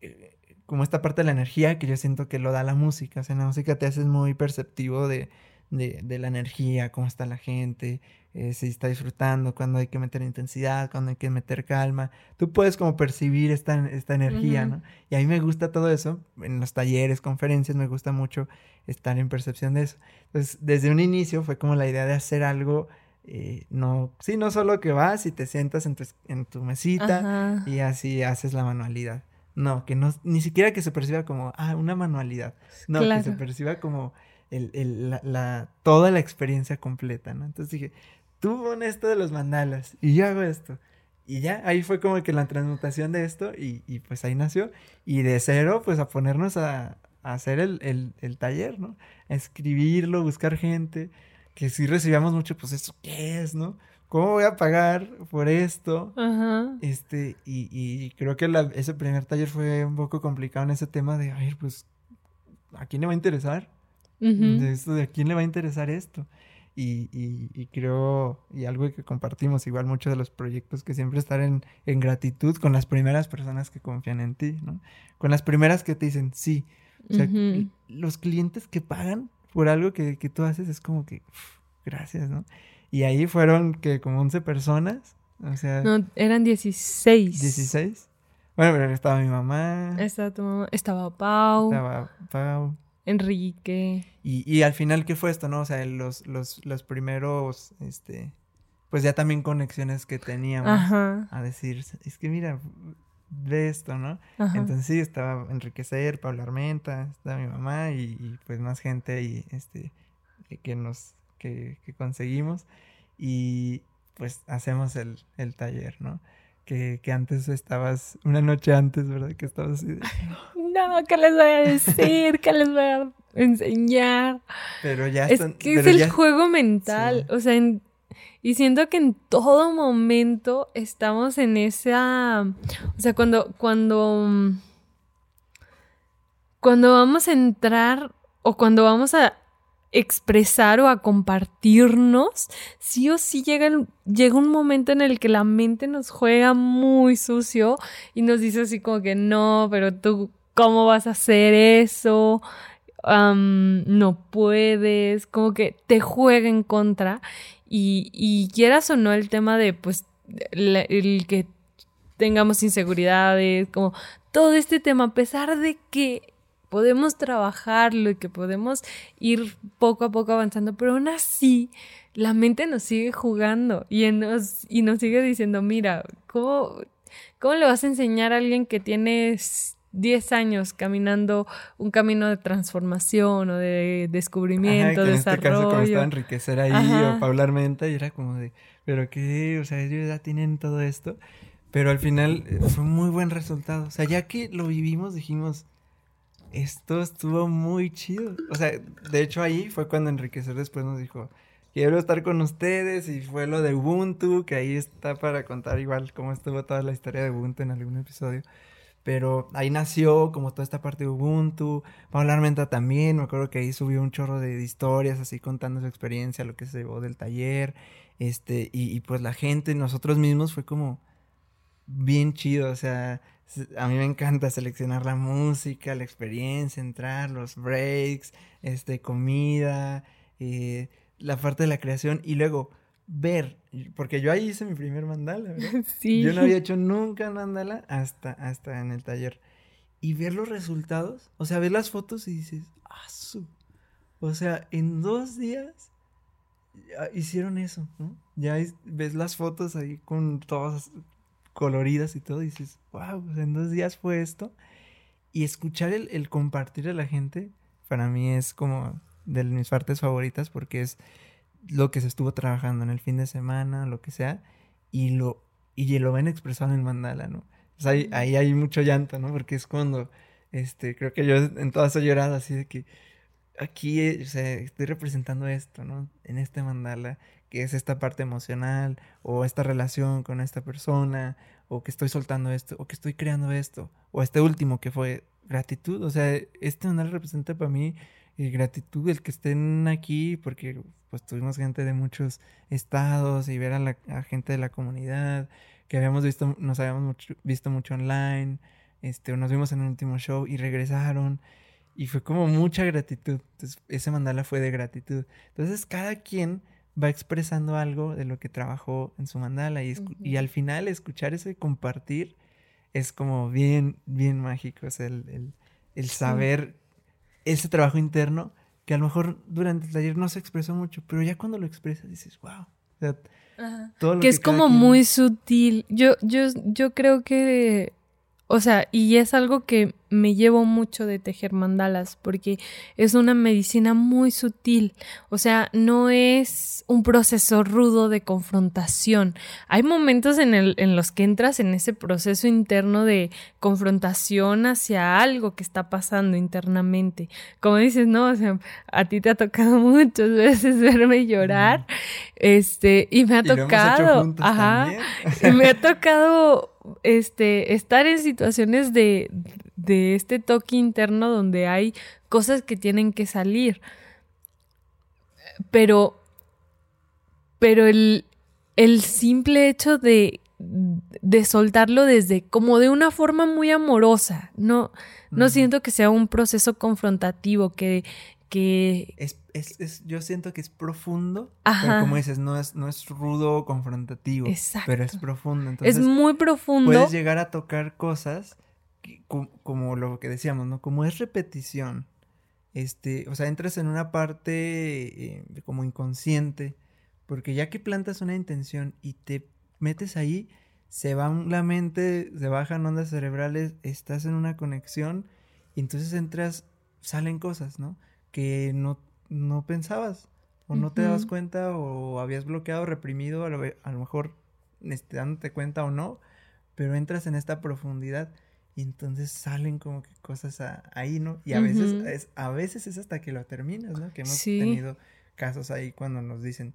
eh, como esta parte de la energía que yo siento que lo da la música. O sea, la música te haces muy perceptivo de, de, de la energía, cómo está la gente, eh, si está disfrutando, cuando hay que meter intensidad, cuando hay que meter calma. Tú puedes como percibir esta, esta energía, ¿no? Y a mí me gusta todo eso. En los talleres, conferencias, me gusta mucho estar en percepción de eso. Entonces, desde un inicio fue como la idea de hacer algo, eh, no, sí, no solo que vas y te sientas en tu, en tu mesita y así haces la manualidad. No, que no, ni siquiera que se perciba como, ah, una manualidad. No, que se perciba como el, el, la, la, toda la experiencia completa, ¿no? Entonces dije, tú pones esto de los mandalas y yo hago esto. Y ya, ahí fue como que la transmutación de esto y, y pues ahí nació. Y de cero, pues a ponernos a, a hacer el, el, el, taller, ¿no? A escribirlo, buscar gente. que sí recibíamos mucho, pues, ¿esto qué es, no? ¿Cómo voy a pagar por esto? Ajá. Este, y, y creo que la- ese primer taller fue un poco complicado en ese tema de, a ver, pues, ¿a quién le va a interesar? Ujú. de esto de a quién le va a interesar esto. Y, y- y creo, y algo que compartimos, igual muchos de los proyectos, que siempre estar en, en gratitud con las primeras personas que confían en ti, ¿no? Con las primeras que te dicen sí. O sea, los clientes que pagan por algo que, que tú haces es como que, uf, gracias, ¿no? Y ahí fueron que como 11 personas, o sea, No, eran 16. 16. Bueno, pero estaba mi mamá, Estaba tu mamá, estaba Pau, estaba Pau. Enrique. Y, y al final, ¿qué fue esto, no? O sea, los, los, los primeros, este, pues ya también conexiones que teníamos Ajá. a decir, es que mira, ve esto, ¿no? Ajá. Entonces sí, estaba Enriquecer, Pablo Armenta, estaba mi mamá y, y, pues más gente ahí, este, que- que nos, que, que conseguimos y pues hacemos el, el taller, ¿no? Que, que antes estabas, una noche antes, ¿verdad? Que estabas así de, No, ¿qué les voy a decir? ¿Qué les voy a enseñar? pero ya Es están- que es pero el ya- juego mental. Sí. O sea, en- y siento que en todo momento estamos en esa. O sea, cuando. Cuando. mm, Cuando vamos a entrar o cuando vamos a expresar o a compartirnos, sí o sí llega, el- llega un momento en el que la mente nos juega muy sucio y nos dice así como que no, pero tú, ¿cómo vas a hacer eso? No puedes, como que te juega en contra y, y quieras o no el tema de pues el que tengamos inseguridades, como todo este tema, a pesar de que podemos trabajarlo y que podemos ir poco a poco avanzando, pero aún así la mente nos sigue jugando y, nos, y nos sigue diciendo, mira, ¿cómo, ¿cómo le vas a enseñar a alguien que tiene 10 años caminando un camino de transformación o de Ajá, descubrimiento, que en este caso como estaba? Enriquecer ahí Ajá. o Paula Armenta y era como de, pero qué, o sea, ellos ya tienen todo esto, pero al final eh, fue un muy buen resultado, o sea, ya que lo vivimos dijimos, esto estuvo muy chido, o sea, de hecho ahí fue cuando Enriquecer después nos dijo, quiero estar con ustedes y fue lo de Ubuntu, que ahí está para contar igual cómo estuvo toda la historia de Ubuntu en algún episodio. Pero ahí nació como toda esta parte de Ubuntu. Paula Armenta también, me acuerdo que ahí subió un chorro de, historias así contando su experiencia, lo que se llevó del taller. Este, y, pues la gente, nosotros mismos fue como bien chido. O sea, a mí me encanta seleccionar la música, la experiencia, entrar, los breaks, este, comida, eh, la parte de la creación y luego ver, porque yo ahí hice mi primer mandala, ¿verdad? (laughs) Sí. Yo no había hecho nunca mandala hasta, hasta en el taller. Y ver los resultados, o sea, ver las fotos y dices, ¡ah, su! O sea, en dos días hicieron eso, ¿no? Ya es- ves las fotos ahí con todas coloridas y todo y dices, wow, en dos días fue esto. Y escuchar el, el compartir a la gente, para mí es como de mis partes favoritas porque es lo que se estuvo trabajando en el fin de semana, lo que sea, y lo, y lo ven expresado en el mandala, ¿no? Sea, ahí, ahí hay mucho llanto, ¿no? Porque es cuando, este, creo que yo en todas he llorado así de que aquí, eh, o sea, estoy representando esto, ¿no? En este mandala, que es esta parte emocional, o esta relación con esta persona, o que estoy soltando esto, o que estoy creando esto, o este último que fue gratitud, o sea, este mandala representa para mí eh, gratitud, el que estén aquí, porque pues tuvimos gente de muchos estados y ver a la a gente de la comunidad, que habíamos visto, nos habíamos mucho- visto mucho online, este, nos vimos en el último show y regresaron. Y fue como mucha gratitud. Entonces, ese mandala fue de gratitud. Entonces, cada quien va expresando algo de lo que trabajó en su mandala. Y, escu- y al final, escuchar ese compartir es como bien, bien mágico. O sea, el, el- el saber ese trabajo interno que a lo mejor durante el taller no se expresó mucho, pero ya cuando lo expresas dices, wow. O sea, todo lo que es cada como quien- muy sutil. Yo, yo, yo creo que O sea, y es algo que me llevo mucho de tejer mandalas porque es una medicina muy sutil. O sea, no es un proceso rudo de confrontación. Hay momentos en, el, en los que entras en ese proceso interno de confrontación hacia algo que está pasando internamente. Como dices, no, o sea, a ti te ha tocado (laughs) muchas veces verme llorar. Este, y me ha tocado. ajá. Y me ha tocado este, estar en situaciones de, de este toque interno donde hay cosas que tienen que salir. Pero, pero el, el simple hecho de, de soltarlo desde como de una forma muy amorosa, no, no siento que sea un proceso confrontativo, que, que... Es, es, es, yo siento que es profundo, pero como dices, no es, no es rudo o confrontativo, Exacto. pero es profundo. Entonces, es muy profundo. Puedes llegar a tocar cosas como, lo que decíamos, ¿no? Como es repetición, este, o sea, entras en una parte eh, como inconsciente, porque ya que plantas una intención y te metes ahí, se va la mente, se bajan ondas cerebrales, estás en una conexión y entonces entras, salen cosas, ¿no? Que no, no pensabas o no te das cuenta o habías bloqueado, reprimido, a lo, a lo mejor este, dándote cuenta o no, pero entras en esta profundidad y entonces salen como que cosas ahí, ¿no? Y a veces es, a veces es hasta que lo terminas, ¿no? Que hemos tenido casos ahí cuando nos dicen,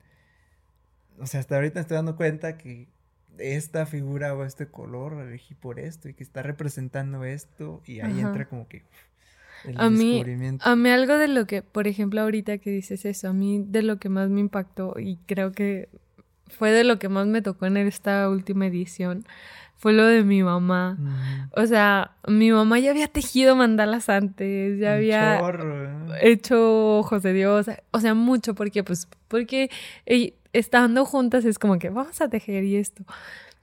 o sea, hasta ahorita estoy dando cuenta que esta figura o este color elegí por esto y que está representando esto y ahí entra como que a mí, a mí algo de lo que, por ejemplo, ahorita que dices eso, a mí de lo que más me impactó y creo que fue de lo que más me tocó en esta última edición, fue lo de mi mamá. O sea, mi mamá ya había tejido mandalas antes, ya había ¿eh? hecho ojos de Dios, o sea, mucho, porque pues, porque estando juntas es como que vamos a tejer y esto,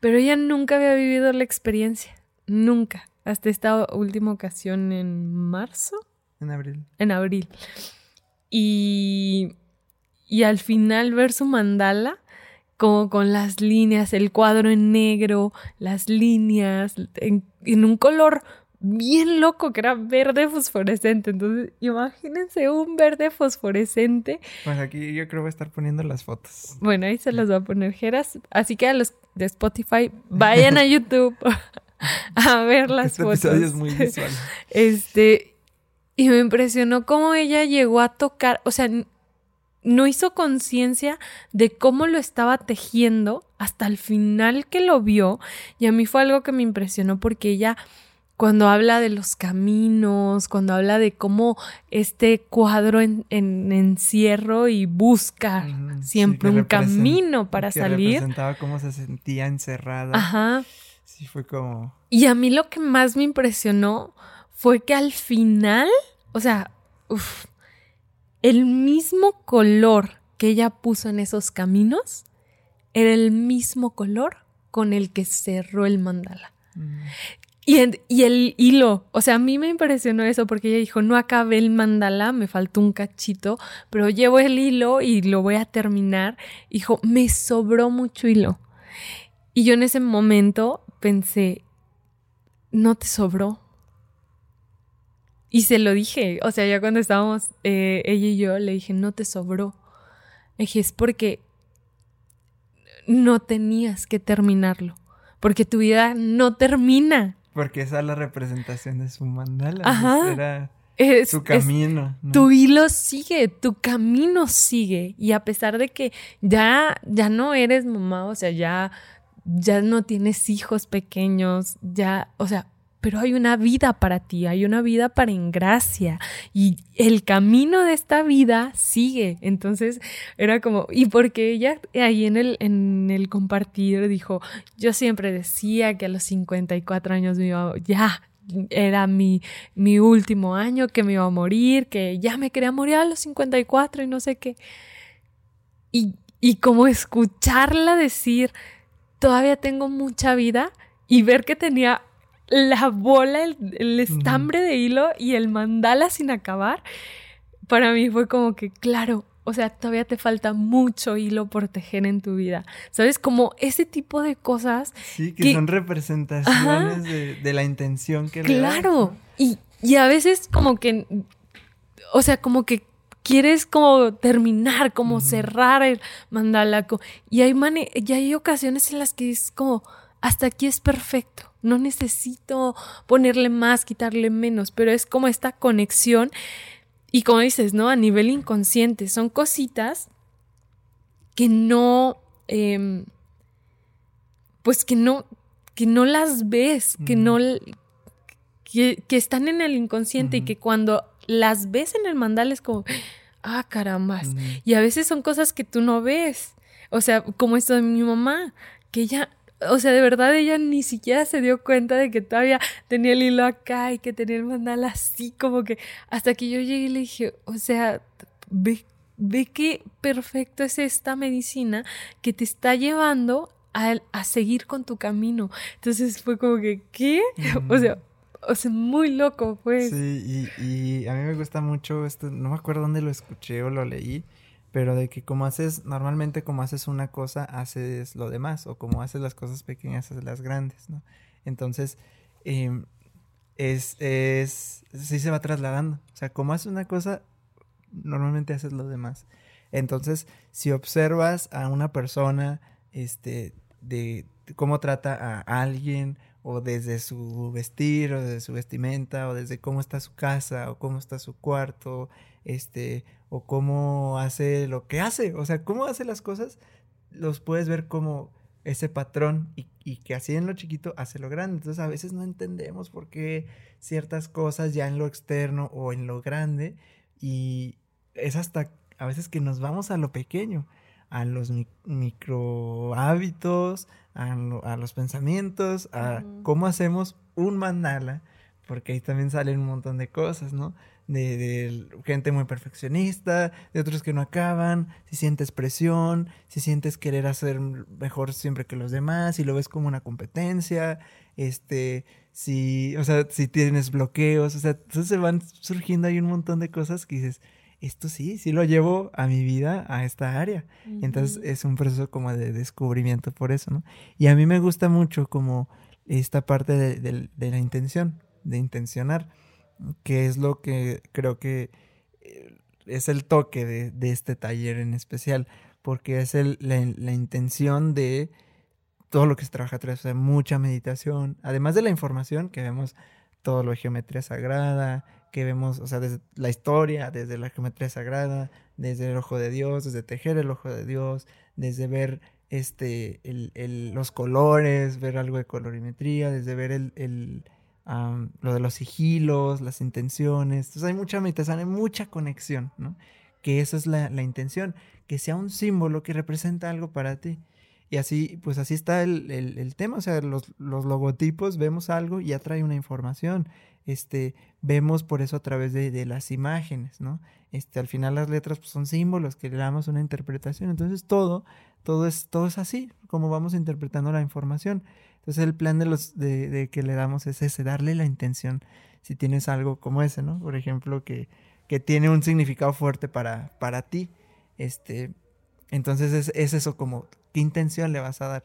pero ella nunca había vivido la experiencia, nunca hasta esta última ocasión en marzo. En abril. En abril. Y, y al final ver su mandala, como con las líneas, el cuadro en negro, las líneas, en, un color bien loco que era verde fosforescente. Entonces, imagínense un verde fosforescente. Pues aquí yo creo que voy a estar poniendo las fotos. Bueno, ahí se las va a poner Geras. Así que a los de Spotify, vayan a (laughs) YouTube (laughs) a ver las este fotos. Episodio es muy visual. (laughs) Este, y me impresionó cómo ella llegó a tocar, o sea, no hizo conciencia de cómo lo estaba tejiendo hasta el final que lo vio. Y a mí fue algo que me impresionó porque ella cuando habla de los caminos, cuando habla de cómo este cuadro en, encierro y busca siempre un camino para que salir. Representaba cómo se sentía encerrada. Ajá. Sí, fue como... Y a mí lo que más me impresionó fue que al final, o sea, el mismo color que ella puso en esos caminos era el mismo color con el que cerró el mandala. Mm. Y, y, el hilo, o sea, a mí me impresionó eso porque ella dijo, no acabé el mandala, me faltó un cachito, pero llevo el hilo y lo voy a terminar. Dijo, me sobró mucho hilo. Y yo en ese momento pensé, no te sobró. Y se lo dije, o sea, ya cuando estábamos eh, ella y yo, le dije, no te sobró. Le dije, es porque no tenías que terminarlo, porque tu vida no termina. Porque esa es la representación de su mandala. Ajá. Era su camino. Tu hilo sigue, tu camino sigue. Y a pesar de que ya, ya no eres mamá, o sea, ya ya no tienes hijos pequeños, ya, o sea, pero hay una vida para ti, hay una vida para gracia y el camino de esta vida sigue. Entonces era como, y porque ella ahí en el, en el compartir dijo, yo siempre decía que a los 54 años me iba, ya, era mi, mi último año, que me iba a morir, que ya me quería morir a los 54 y no sé qué. Y, y como escucharla decir, todavía tengo mucha vida y ver que tenía la bola, el, estambre de hilo y el mandala sin acabar, para mí fue como que, claro, o sea, todavía te falta mucho hilo por tejer en tu vida. ¿Sabes? Como ese tipo de cosas. Sí, que, son representaciones de, la intención que le Claro. Y, y a veces como que, o sea, como que quieres como terminar, como cerrar el mandala. Y hay, y hay ocasiones en las que es como, hasta aquí es perfecto. No necesito ponerle más, quitarle menos, pero es como esta conexión y como dices, ¿no? A nivel inconsciente, son cositas que no, em, pues que no, que no las ves, que no, que, están en el inconsciente y que cuando las ves en el mandal es como, ah, caramba. Y a veces son cosas que tú no ves. O sea, como esto de mi mamá, que ella o sea, de verdad ella ni siquiera se dio cuenta de que todavía tenía el hilo acá y que tenía el mandal así, como que hasta que yo llegué y le dije, o sea, ve, ve qué perfecto es esta medicina que te está llevando a, a seguir con tu camino. Entonces fue como que, ¿qué? (laughs) O sea, o sea, muy loco, pues. Sí, y, a mí me gusta mucho esto, no me acuerdo dónde lo escuché o lo leí, pero de que como haces, normalmente como haces una cosa, haces lo demás, o como haces las cosas pequeñas, haces las grandes, ¿no? Entonces, em, es, es, sí se va trasladando, o sea, como haces una cosa, normalmente haces lo demás. Entonces, si observas a una persona, este, de, cómo trata a alguien, o desde su vestir, o desde su vestimenta, o desde cómo está su casa, o cómo está su cuarto, este, o cómo hace lo que hace, o sea, cómo hace las cosas, los puedes ver como ese patrón y, que así en lo chiquito hace lo grande. Entonces a veces no entendemos por qué ciertas cosas ya en lo externo o en lo grande y es hasta a veces que nos vamos a lo pequeño, a los micro hábitos, a, los pensamientos, a cómo hacemos un mandala, porque ahí también salen un montón de cosas, ¿no? de, gente muy perfeccionista, de otros que no acaban, si sientes presión, si sientes querer hacer mejor siempre que los demás, si lo ves como una competencia, este, si, o sea, si tienes bloqueos, o sea, entonces se van surgiendo ahí un montón de cosas que dices, esto sí, sí lo llevo a mi vida, a esta área. Entonces es un proceso como de descubrimiento por eso, ¿no? Y a mí me gusta mucho como esta parte de la intención, de intencionar que es lo que creo que eh, es el toque de, este taller en especial, porque es la, intención de todo lo que se trabaja atrás, o sea, mucha meditación, además de la información que vemos todo lo de geometría sagrada, que vemos, o sea, desde la historia, desde la geometría sagrada, desde el ojo de Dios, desde tejer el ojo de Dios, desde ver este, los colores, ver algo de colorimetría, desde ver el lo de los sigilos, las intenciones. Entonces hay mucha meditación, hay mucha conexión, ¿no? Que esa es la, intención, que sea un símbolo que representa algo para ti. Y así, pues así está el, tema, o sea, los, logotipos, vemos algo y atrae una información. Este, vemos por eso a través de, las imágenes, ¿no? Este, al final las letras pues, son símbolos que le damos una interpretación. Entonces todo, todo es, todo es así, como vamos interpretando la información. Entonces el plan de los de, que le damos es ese, darle la intención. Si tienes algo como ese, ¿no? Por ejemplo, que, que tiene un significado fuerte para, para ti. Este, entonces es, es, eso como, ¿qué intención le vas a dar?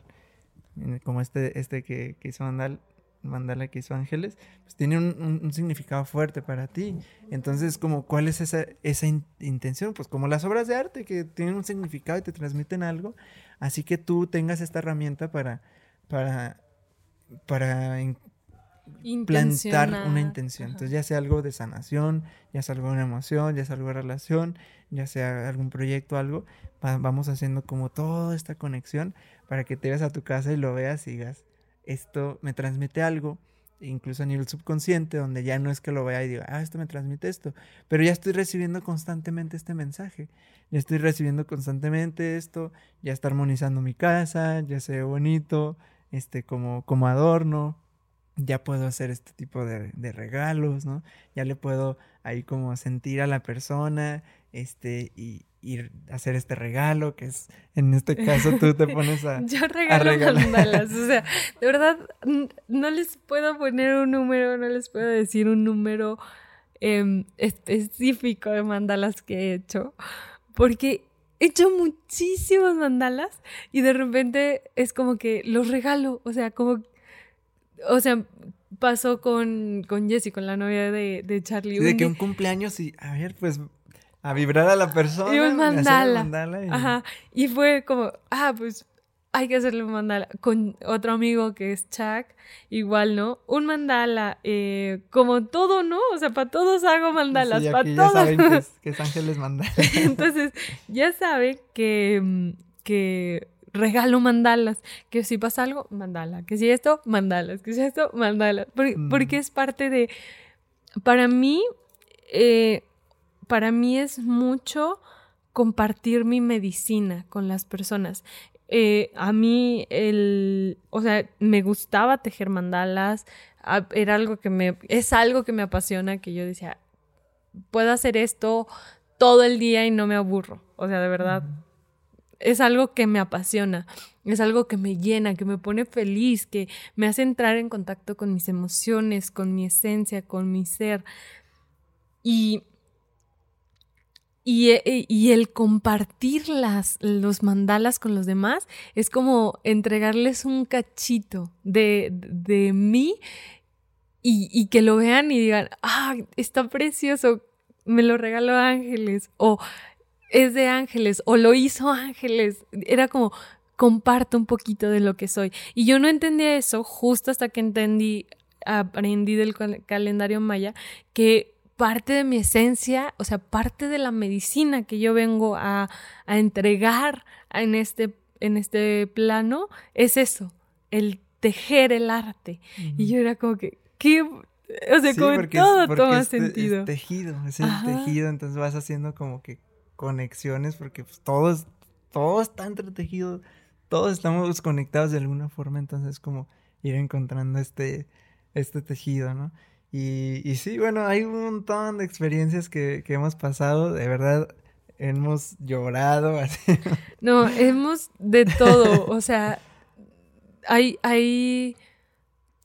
Como este, este que, que hizo mandar, mandarle que hizo Ángeles, pues tiene un, un, significado fuerte para ti. Entonces, como, ¿cuál es esa, esa intención? Pues como las obras de arte que tienen un significado y te transmiten algo. Así que tú tengas esta herramienta para, para para plantar una intención. Entonces, ya sea algo de sanación, ya sea algo de una emoción, ya sea algo de relación, ya sea algún proyecto, algo, vamos haciendo como toda esta conexión para que te vayas a tu casa y lo veas y digas, esto me transmite algo, incluso a nivel subconsciente, donde ya no es que lo vea y diga, ah, esto me transmite esto, pero ya estoy recibiendo constantemente este mensaje, ya estoy recibiendo constantemente esto, ya está armonizando mi casa, ya se ve bonito, este, como, como adorno, ya puedo hacer este tipo de, regalos, ¿no? Ya le puedo ahí como sentir a la persona, este, y, hacer este regalo, que es, en este caso tú te (laughs) pones a... Yo regalo mandalas, o sea, (laughs) de verdad, no les puedo poner un número, no les puedo decir un número em, específico de mandalas que he hecho, porque he hecho muchísimos mandalas y de repente es como que los regalo, o sea, como, o sea, pasó con, con Jessie, con la novia de, de Charlie. de que un cumpleaños y, a ver, pues a vibrar a la persona. Y un mandala. y... Ajá. Y fue como, ah, pues hay que hacerle un mandala. Con otro amigo que es Chuck, igual, ¿no? Un mandala, eh, como todo, ¿no? O sea, para todos hago mandalas, para todos. Ya saben que es, (laughs) que es Ángeles Mandala. Entonces, ya sabe que, que regalo mandalas, que si pasa algo, mandala, que si esto, mandalas, que si esto, mandalas, porque, mm. porque es parte de, para mí, eh, para mí es mucho compartir mi medicina con las personas. Eh, a mí, el, o sea, me gustaba tejer mandalas, era algo que me, es algo que me apasiona, que yo decía, puedo hacer esto todo el día y no me aburro. O sea, de verdad, es algo que me apasiona, es algo que me llena, que me pone feliz, que me hace entrar en contacto con mis emociones, con mi esencia, con mi ser. Y, y, e, y el compartir las, los mandalas con los demás es como entregarles un cachito de, de mí y, y, que lo vean y digan, ah, está precioso, me lo regaló Ángeles, o es de ángeles o lo hizo ángeles. Era como, comparto un poquito de lo que soy. Y yo no entendía eso justo hasta que entendí, aprendí del calendario maya, que parte de mi esencia, o sea, parte de la medicina que yo vengo a, entregar en este, en este plano, es eso, el tejer el arte. Y yo era como que, ¿qué? O sea, como todo toma sentido. Es tejido, es el tejido, entonces vas haciendo como que conexiones porque pues, todos, todo está entretejido, todos estamos conectados de alguna forma, entonces como ir encontrando este, este tejido, ¿no? Y, y sí, bueno, hay un montón de experiencias que, que hemos pasado, de verdad, hemos llorado. (laughs) No, hemos de todo, o sea, hay, hay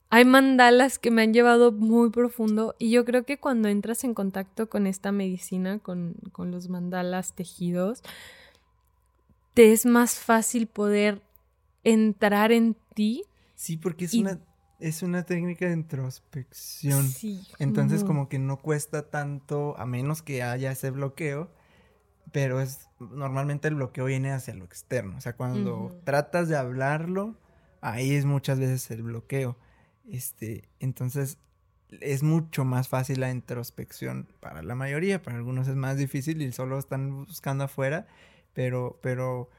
hay mandalas que me han llevado muy profundo y yo creo que cuando entras en contacto con esta medicina, con, los mandalas tejidos, te es más fácil poder entrar en ti. Sí, porque es una es una técnica de introspección. Sí. Entonces como que no cuesta tanto a menos que haya ese bloqueo, pero es normalmente el bloqueo viene hacia lo externo, o sea, cuando tratas de hablarlo, ahí es muchas veces el bloqueo. Este, entonces es mucho más fácil la introspección para la mayoría, para algunos es más difícil y solo están buscando afuera, pero, pero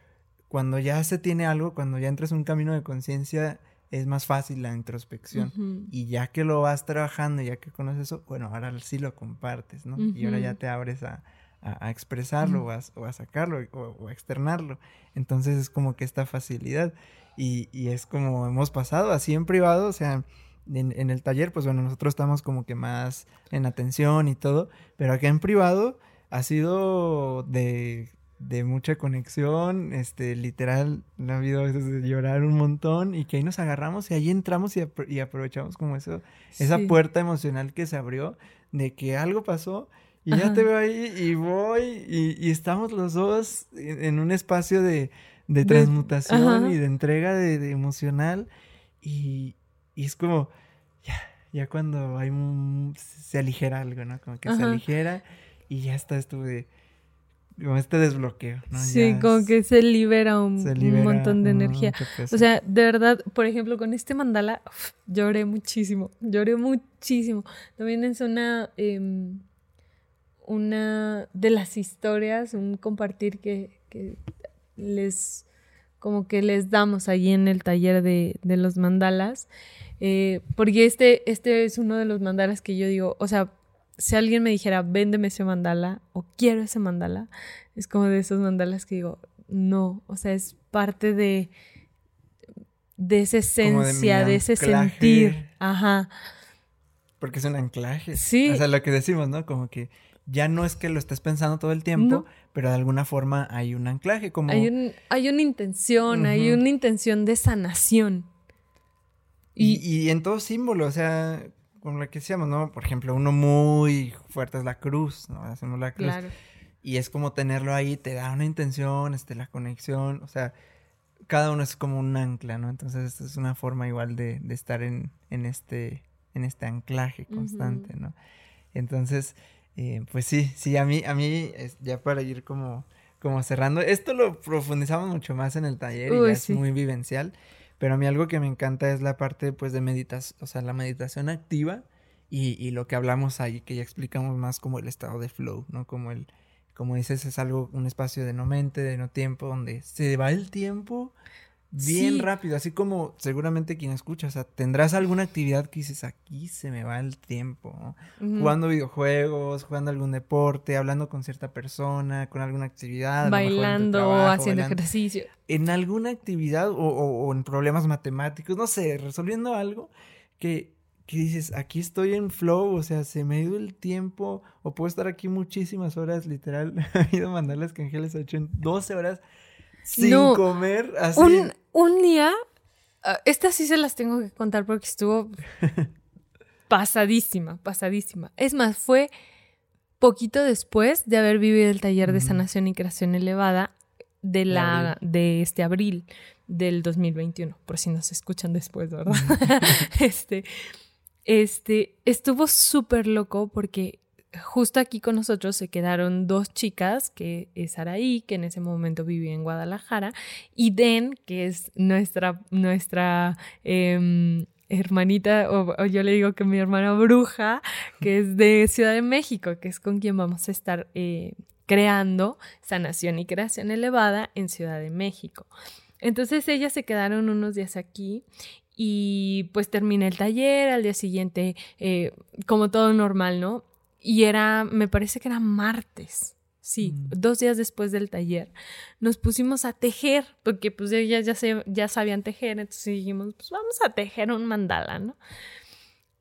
cuando ya se tiene algo, cuando ya entras en un camino de conciencia, es más fácil la introspección. Y ya que lo vas trabajando, ya que conoces eso, bueno, ahora sí lo compartes, ¿no? Y ahora ya te abres a, a, expresarlo o, a, sacarlo o, a externarlo. Entonces es como que esta facilidad. Y, y es como hemos pasado así en privado, o sea, en, en, el taller, pues bueno, nosotros estamos como que más en atención y todo, pero acá en privado ha sido de, de mucha conexión, este, literal, ha habido veces de llorar un montón y que ahí nos agarramos y ahí entramos y, y aprovechamos como eso, esa puerta emocional que se abrió de que algo pasó y ya te veo ahí y voy y, estamos los dos en, un espacio de, de transmutación y de entrega de, emocional y, es como, ya, ya cuando hay un, se aligera algo, ¿no? Como que se aligera y ya está esto de como este desbloqueo, ¿no? Sí, como que se libera un, montón de energía. O sea, de verdad, por ejemplo, con este mandala lloré muchísimo, lloré muchísimo. También es una, em, una de las historias, un compartir que, les, como que les damos allí en el taller de, los mandalas. Eh, porque este, este es uno de los mandalas que yo digo, o sea, si alguien me dijera, véndeme ese mandala o quiero ese mandala, es como de esos mandalas que digo, no, o sea, es parte de, de esa esencia, de, ese sentir. Ajá. Porque es un anclaje. Sí. O sea, lo que decimos, ¿no? Como que ya no es que lo estés pensando todo el tiempo, pero de alguna forma hay un anclaje, como... Hay, un, hay una intención, hay una intención de sanación. Y, y, en todo símbolo, o sea, como lo que decíamos, ¿no? Por ejemplo, uno muy fuerte es la cruz, ¿no? Hacemos la cruz. Claro. y es como tenerlo ahí, te da una intención, este, la conexión, o sea, cada uno es como un ancla, ¿no? Entonces es una forma igual de, estar en, en, este, en este anclaje constante, ¿no? Entonces, eh, pues sí, sí, a mí, a mí, ya para ir como, como cerrando, esto lo profundizamos mucho más en el taller y ya es muy vivencial, pero a mí algo que me encanta es la parte, pues, de meditación, o sea, la meditación activa y, y lo que hablamos ahí, que ya explicamos más como el estado de flow, ¿no? Como el, como dices, es algo, un espacio de no mente, de no tiempo, donde se va el tiempo bien rápido, así como seguramente quien escucha, o sea, tendrás alguna actividad que dices, aquí se me va el tiempo, jugando videojuegos, jugando algún deporte, hablando con cierta persona, con alguna actividad, bailando, haciendo ejercicio. En alguna actividad o, o en problemas matemáticos, no sé, resolviendo algo que que dices, aquí estoy en flow, o sea, se me ha ido el tiempo, o puedo estar aquí muchísimas horas, literal, (laughs) he ido a mandarles que Ángeles ha hecho en 12 horas sin comer, así. Un, un día, uh, estas sí se las tengo que contar porque estuvo (laughs) pasadísima, pasadísima. Es más, fue poquito después de haber vivido el taller de sanación y creación elevada de, la, de este abril del 2021, por si nos escuchan después, ¿verdad? (laughs) este, este, estuvo súper loco porque justo aquí con nosotros se quedaron dos chicas, que es Araí, que en ese momento vivía en Guadalajara, y Den, que es nuestra, nuestra em, hermanita, o, yo le digo que mi hermana bruja, que es de Ciudad de México, que es con quien vamos a estar eh, creando sanación y creación elevada en Ciudad de México. Entonces ellas se quedaron unos días aquí y pues terminé el taller, al día siguiente, eh, como todo normal, ¿no? Y era, me parece que era martes. Sí, mm. dos días después del taller, nos pusimos a tejer, porque pues ellas ya, se, ya sabían tejer, entonces dijimos, pues vamos a tejer un mandala, ¿no?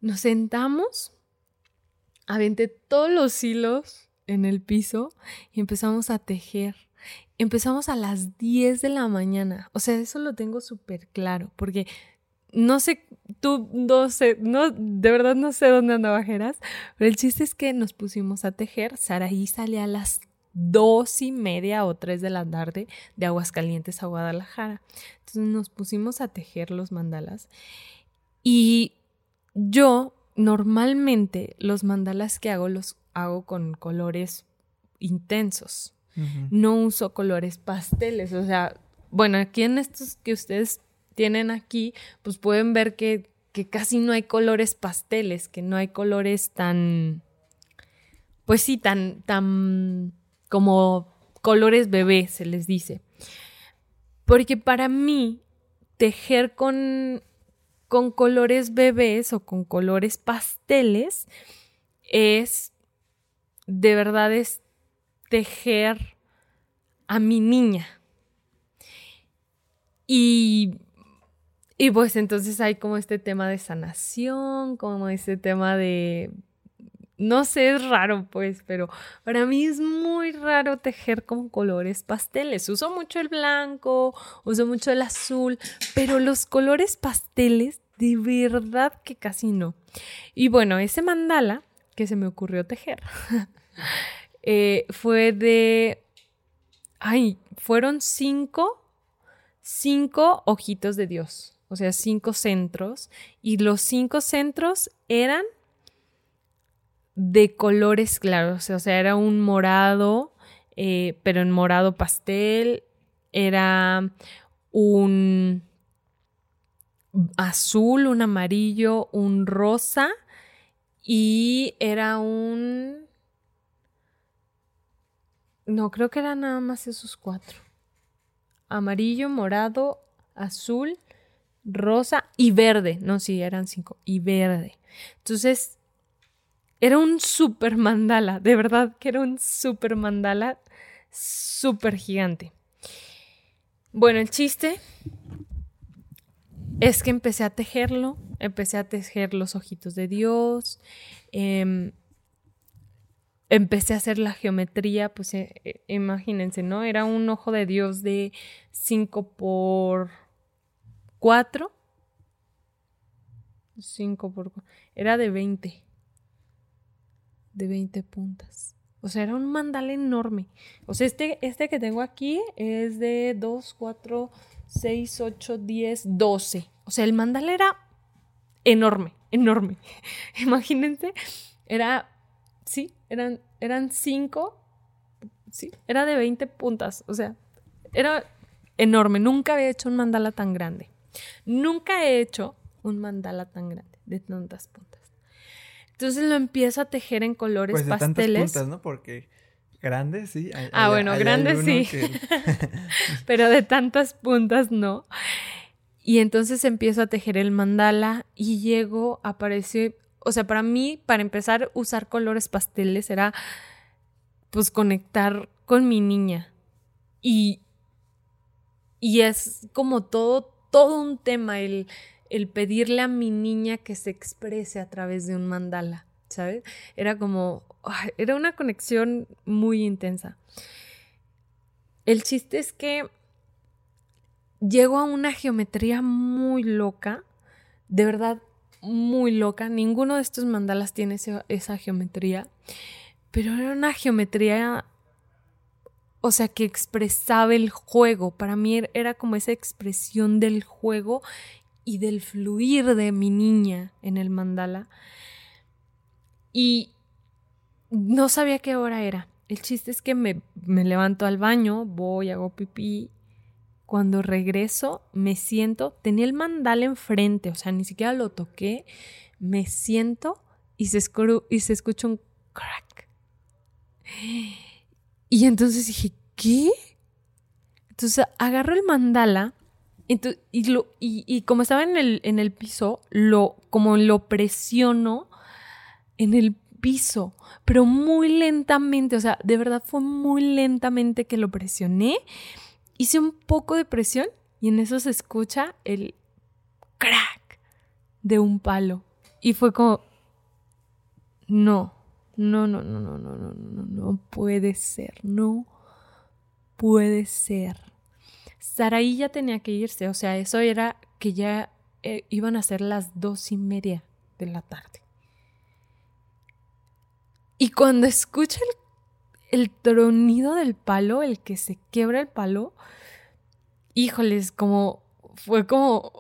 Nos sentamos, aventé todos los hilos en el piso y empezamos a tejer. Empezamos a las 10 de la mañana, o sea, eso lo tengo súper claro, porque no sé, tú no sé, no, de verdad no sé dónde andabajeras, pero el chiste es que nos pusimos a tejer. Saraí sale a las dos y media o tres de la tarde de Aguascalientes a Guadalajara. Entonces nos pusimos a tejer los mandalas y yo normalmente los mandalas que hago los hago con colores intensos. No uso colores pasteles, o sea, bueno, aquí en estos que ustedes tienen aquí, pues pueden ver que, casi no hay colores pasteles, que no hay colores tan, pues sí, tan, tan como colores bebé, se les dice. Porque para mí, tejer con, con colores bebés o con colores pasteles es, de verdad, es tejer a mi niña. Y y pues entonces hay como este tema de sanación, como este tema de... No sé, es raro pues, pero para mí es muy raro tejer con colores pasteles. Uso mucho el blanco, uso mucho el azul, pero los colores pasteles de verdad que casi no. Y bueno, ese mandala que se me ocurrió tejer (laughs) eh, fue de... Ay, fueron cinco, cinco ojitos de Dios o sea, cinco centros, y los cinco centros eran de colores claros, o sea, era un morado, eh, pero en morado pastel, era un azul, un amarillo, un rosa y era un... No, creo que eran nada más esos cuatro. Amarillo, morado, azul rosa y verde. No, sí, eran cinco. Y verde. Entonces, era un super mandala. De verdad que era un super mandala súper gigante. Bueno, el chiste es que empecé a tejerlo. Empecé a tejer los ojitos de Dios. Em, empecé a hacer la geometría, pues eh, eh, imagínense, ¿no? Era un ojo de Dios de 5 por 4. 5 por... Era de 20. De 20 puntas. O sea, era un mandala enorme. O sea, este, este que tengo aquí es de 2, 4, 6, 8, 10, 12. O sea, el mandala era enorme, enorme. (laughs) Imagínense, era, sí, eran, eran cinco, sí, era de 20 puntas. O sea, era enorme. Nunca había hecho un mandala tan grande. Nunca he hecho un mandala tan grande, de tantas puntas. Entonces lo empiezo a tejer en colores Pues de pasteles. tantas puntas, ¿no? Porque grande, sí. hay- Ah, hay- bueno, hay grande alguno sí. que- (laughs) pero de tantas puntas no. Y entonces empiezo a tejer el mandala y llego, aparece, o sea, para mí, para empezar, usar colores pasteles era pues conectar con mi niña. Y, y es como todo, todo un tema el, el pedirle a mi niña que se exprese a través de un mandala, ¿sabes? Era como, era una conexión muy intensa. El chiste es que llego a una geometría muy loca, de verdad muy loca. Ninguno de estos mandalas tiene esa geometría, pero era una geometría, o sea, que expresaba el juego. Para mí er- era como esa expresión del juego y del fluir de mi niña en el mandala. Y no sabía qué hora era. El chiste es que me, me levanto al baño, voy, hago pipí. Cuando regreso, me siento, tenía el mandala enfrente, o sea, ni siquiera lo toqué. Me siento y se, y se escucha un crack. Y entonces dije, ¿qué? Entonces agarro el mandala y, lo, y, y como estaba en el, en el piso, lo, como lo presiono en el piso, pero muy lentamente, o sea, de verdad fue muy lentamente que lo presioné. Hice un poco de presión y en eso se escucha el crack de un palo. Y fue como, no, no, no, no, no, no, no, no, no puede ser, no puede ser. Saraí ya tenía que irse, o sea, eso era que ya eh, iban a ser las dos y media de la tarde. Y cuando escucha el, el tronido del palo, el que se quiebra el palo, híjoles, como fue como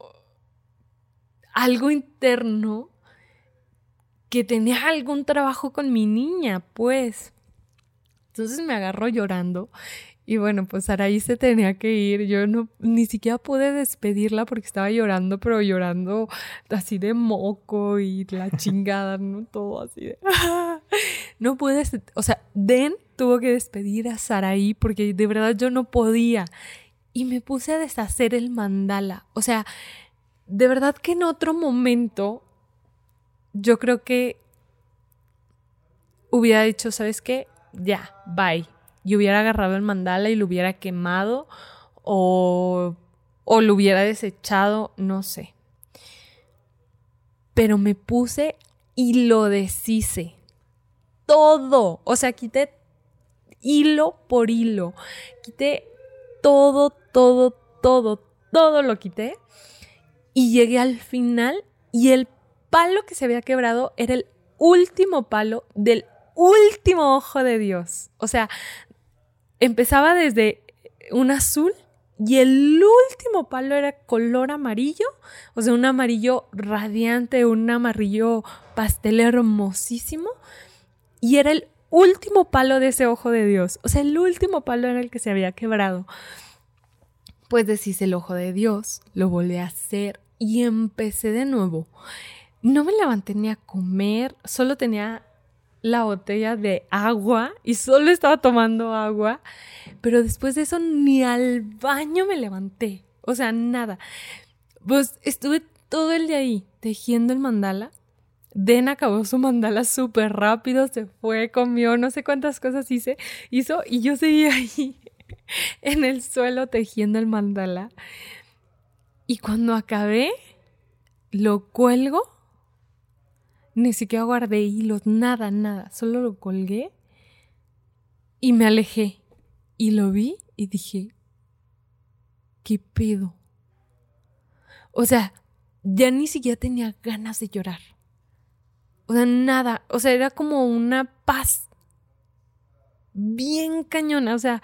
algo interno que tenía algún trabajo con mi niña, pues. Entonces me agarró llorando y bueno, pues Araí se tenía que ir. Yo no ni siquiera pude despedirla porque estaba llorando, pero llorando así de moco y la (laughs) chingada, ¿no? Todo así de. (laughs) No puedes. O sea, Den tuvo que despedir a Saraí porque de verdad yo no podía. Y me puse a deshacer el mandala. O sea, de verdad que en otro momento yo creo que hubiera dicho, ¿sabes qué? Ya, bye. Y hubiera agarrado el mandala y lo hubiera quemado o, o lo hubiera desechado, no sé. Pero me puse y lo deshice. Todo. O sea, quité hilo por hilo. Quité todo, todo, todo, todo lo quité. Y llegué al final y el palo que se había quebrado era el último palo del último ojo de Dios. O sea, empezaba desde un azul y el último palo era color amarillo, o sea, un amarillo radiante, un amarillo pastel hermosísimo. Y era el último palo de ese ojo de Dios. O sea, el último palo era el que se había quebrado. Pues decís el ojo de Dios, lo volví a hacer y empecé de nuevo. No me levanté ni a comer, solo tenía la botella de agua y solo estaba tomando agua, pero después de eso ni al baño me levanté, o sea, nada. Pues estuve todo el día ahí tejiendo el mandala. Den acabó su mandala súper rápido, se fue, comió, no sé cuántas cosas hice, hizo y yo seguía ahí (laughs) en el suelo tejiendo el mandala. Y cuando acabé, lo cuelgo ni siquiera guardé hilos, nada, nada. Solo lo colgué y me alejé. Y lo vi y dije, ¿qué pedo? O sea, ya ni siquiera tenía ganas de llorar. O sea, nada. O sea, era como una paz. bien cañona, o sea,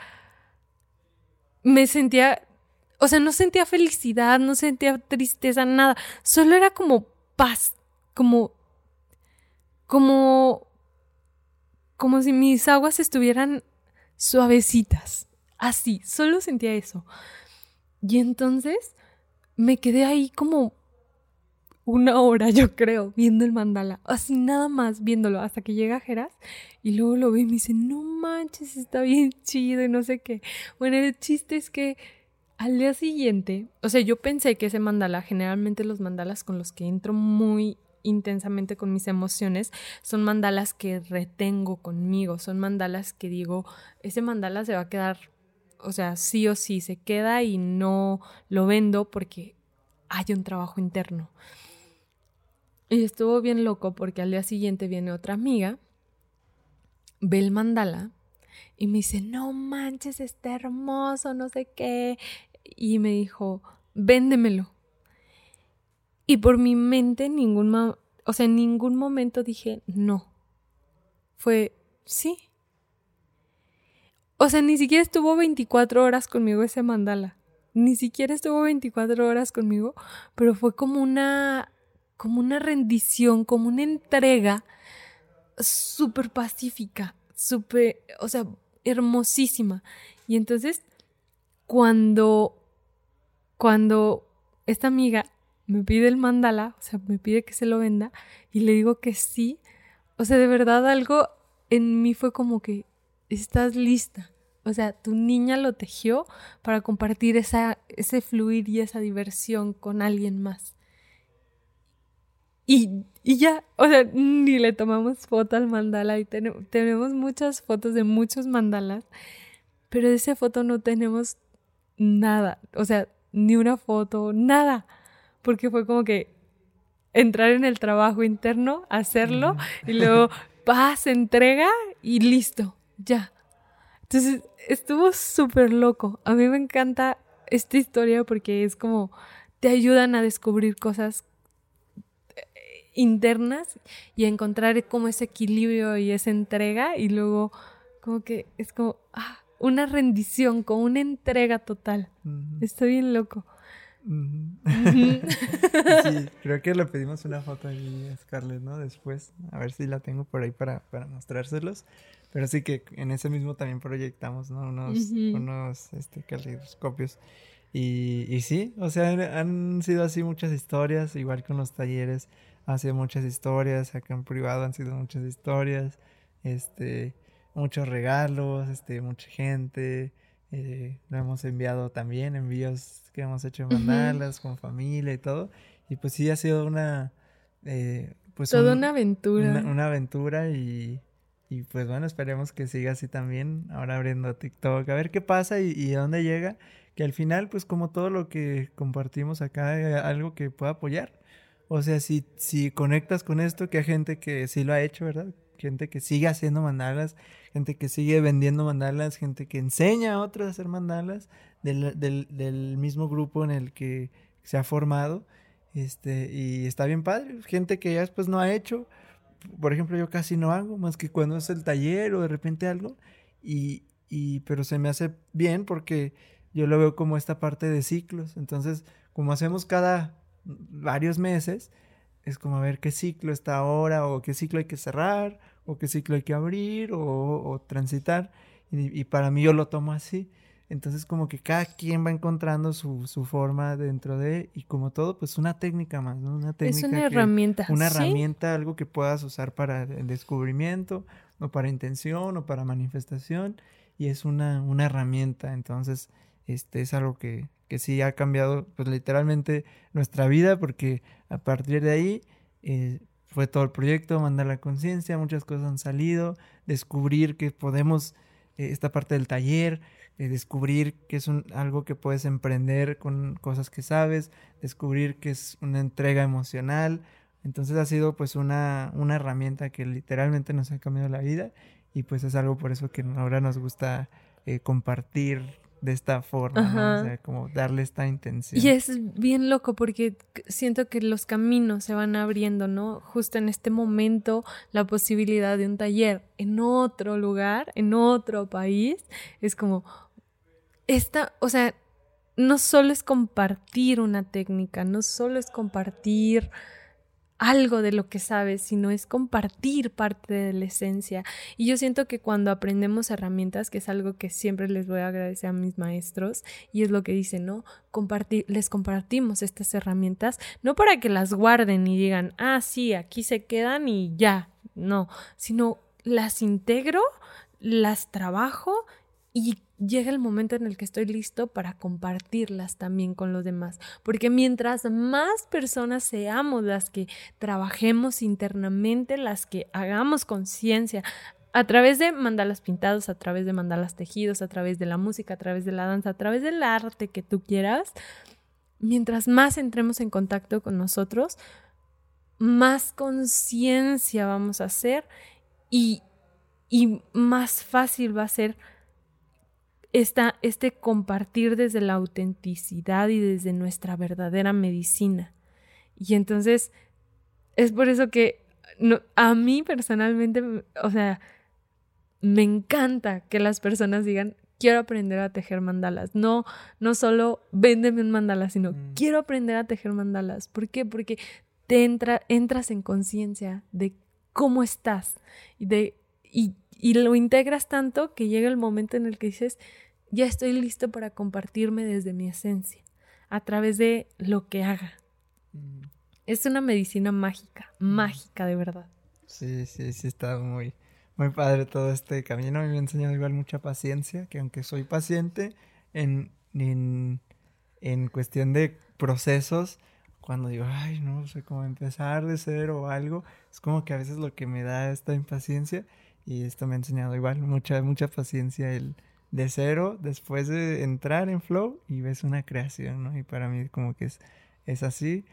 me sentía, o sea, no sentía felicidad, no sentía tristeza, nada, solo era como paz, como, como, como si mis aguas estuvieran suavecitas, así, solo sentía eso. Y entonces me quedé ahí como una hora, (laughs) yo creo, viendo el mandala. Así nada más viéndolo hasta que llega Geras y luego lo ve y me dice, no manches, está bien chido y no sé qué. Bueno, el chiste es que al día siguiente, o sea, yo pensé que ese mandala, generalmente los mandalas con los que entro muy intensamente con mis emociones, son mandalas que retengo conmigo, son mandalas que digo, ese mandala se va a quedar, o sea, sí o sí, se queda y no lo vendo porque hay un trabajo interno. Y estuvo bien loco porque al día siguiente viene otra amiga, ve el mandala y me dice, no manches, está hermoso, no sé qué. Y me dijo, véndemelo. Y por mi mente, ningún, o sea, en ningún momento dije no. Fue, sí. O sea, ni siquiera estuvo 24 horas conmigo ese mandala. Ni siquiera estuvo 24 horas conmigo, pero fue como una como una rendición, como una entrega súper pacífica, súper, o sea, hermosísima. Y entonces, cuando, cuando esta amiga me pide el mandala, o sea, me pide que se lo venda, y le digo que sí, o sea, de verdad algo en mí fue como que estás lista. O sea, tu niña lo tejió para compartir esa, ese fluir y esa diversión con alguien más. Y, ya, o sea, ni le tomamos foto al mandala y tenemos muchas fotos de muchos mandalas, pero de esa foto no tenemos nada, o sea, ni una foto, nada, porque fue como que entrar en el trabajo interno, hacerlo y luego (laughs) paz, entrega y listo, ya. Entonces estuvo súper loco. A mí me encanta esta historia porque es como te ayudan a descubrir cosas internas y encontrar como ese equilibrio y esa entrega y luego como que es como ah, una rendición, como una entrega total. Estoy bien loco. (laughs) sí, (laughs) creo que le pedimos una foto ahí a Scarlett, ¿no? Después, a ver si la tengo por ahí para, para mostrárselos. Pero sí que en ese mismo también proyectamos, ¿no? Unos, unos este, caleidoscopios. Y, y sí, o sea, han sido así muchas historias, igual con los talleres han sido muchas historias, acá en privado han sido muchas historias, este, muchos regalos, este, mucha gente, eh, lo hemos enviado también, envíos que hemos hecho en mandalas, con familia y todo, y pues sí ha sido una, eh, pues toda una aventura, una, aventura y, y pues bueno, esperemos que siga así también, ahora abriendo TikTok, a ver qué pasa y, y dónde llega, que al final pues como todo lo que compartimos acá, algo que pueda apoyar o sea, si, si conectas con esto, que hay gente que sí lo ha hecho, ¿verdad? Gente que sigue haciendo mandalas, gente que sigue vendiendo mandalas, gente que enseña a otros a hacer mandalas del, del, mismo grupo en el que se ha formado. Este, y está bien padre. Gente que ya después no ha hecho. Por ejemplo, yo casi no hago, más que cuando es el taller o de repente algo. Y, y, pero se me hace bien porque yo lo veo como esta parte de ciclos. Entonces, como hacemos cada varios meses, es como a ver qué ciclo está ahora, o qué ciclo hay que cerrar, o qué ciclo hay que abrir, o, transitar. Y, para mí yo lo tomo así. Entonces como que cada quien va encontrando su, su forma dentro de, y como todo, pues una técnica más, ¿no? Una técnica. Es una herramienta. Una herramienta, algo que puedas usar para el descubrimiento, o para intención, o para manifestación, y es una, una herramienta. Entonces, este es algo que, que sí ha cambiado pues literalmente nuestra vida porque a partir de ahí eh, fue todo el proyecto, mandar la conciencia, muchas cosas han salido, descubrir que podemos, eh, esta parte del taller, eh, descubrir que es algo que puedes emprender con cosas que sabes, descubrir que es una entrega emocional, entonces ha sido pues una, una herramienta que literalmente nos ha cambiado la vida y pues es algo por eso que ahora nos gusta compartir de esta forma, ¿no? O sea, como darle esta intención. Y es bien loco porque siento que los caminos se van abriendo, ¿no? Justo en este momento, la posibilidad de un taller en otro lugar, en otro país, es como, esta, o sea, no solo es compartir una técnica, no solo es compartir algo de lo que sabes, sino es compartir parte de la esencia. Y yo siento que cuando aprendemos herramientas, que es algo que siempre les voy a agradecer a mis maestros, y es lo que dicen, ¿no? Compartir, les compartimos estas herramientas, no para que las guarden y digan, ah, sí, aquí se quedan y ya, no, sino las integro, las trabajo y llega el momento en el que estoy listo para compartirlas también con los demás. Porque mientras más personas seamos las que trabajemos internamente, las que hagamos conciencia, a través de mandalas pintados, a través de mandalas tejidos, a través de la música, a través de la danza, a través del arte que tú quieras, mientras más entremos en contacto con nosotros, más conciencia vamos a hacer y, y más fácil va a ser este compartir desde la autenticidad y desde nuestra verdadera medicina. Y entonces, es por eso que a mí personalmente, o sea, me encanta que las personas digan, quiero aprender a tejer mandalas. No, no solo véndeme un mandala, sino mm. quiero aprender a tejer mandalas. ¿Por qué? Porque te entra, entras en conciencia de cómo estás y, de, y, y lo integras tanto que llega el momento en el que dices, ya estoy listo para compartirme desde mi esencia, a través de lo que haga. Mm. Es una medicina mágica, mm. mágica de verdad. Sí, sí, sí, está muy, muy padre todo este camino. Me ha enseñado igual mucha paciencia, que aunque soy paciente en, en, en cuestión de procesos, cuando digo, ay, no sé cómo empezar de cero o algo, es como que a veces lo que me da esta impaciencia y esto me ha enseñado igual mucha, mucha paciencia el, de cero después de entrar en Flow y ves una creación, ¿no? Y para mí como que es, es así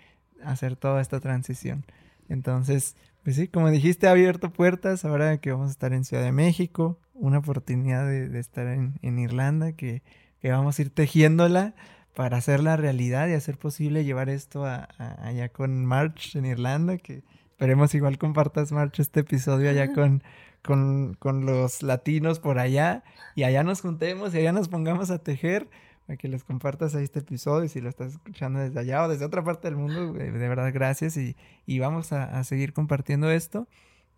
hacer toda esta transición. Entonces, pues sí, como dijiste, ha abierto puertas ahora que vamos a estar en Ciudad de México, una oportunidad de, estar en, Irlanda, que, vamos a ir tejiéndola para hacerla realidad y hacer posible llevar esto allá con March en Irlanda, que esperemos igual compartas March este episodio allá con, con, con, los latinos por allá y allá nos juntemos y allá nos pongamos a tejer para que les compartas ahí este episodio si lo estás escuchando desde allá o desde otra parte del mundo, de verdad gracias y, y vamos a, a, seguir compartiendo esto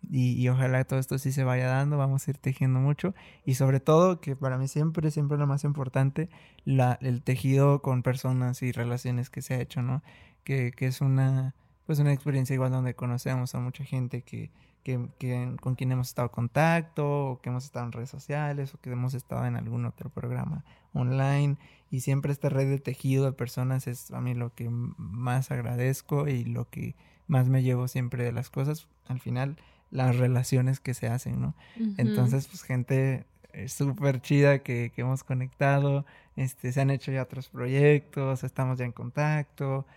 y, y, ojalá todo esto sí se vaya dando, vamos a ir tejiendo mucho y sobre todo que para mí siempre, siempre lo más importante, la, el tejido con personas y relaciones que se ha hecho, ¿no? Que, que es una, pues una experiencia igual donde conocemos a mucha gente que que, con quien hemos estado en contacto, o que hemos estado en redes sociales, o que hemos estado en algún otro programa online. Y siempre esta red de tejido de personas es a mí lo que más agradezco y lo que más me llevo siempre de las cosas. Al final, las relaciones que se hacen, ¿no? Entonces, pues gente eh, súper chida que, que, hemos conectado, este, se han hecho ya otros proyectos, estamos ya en contacto,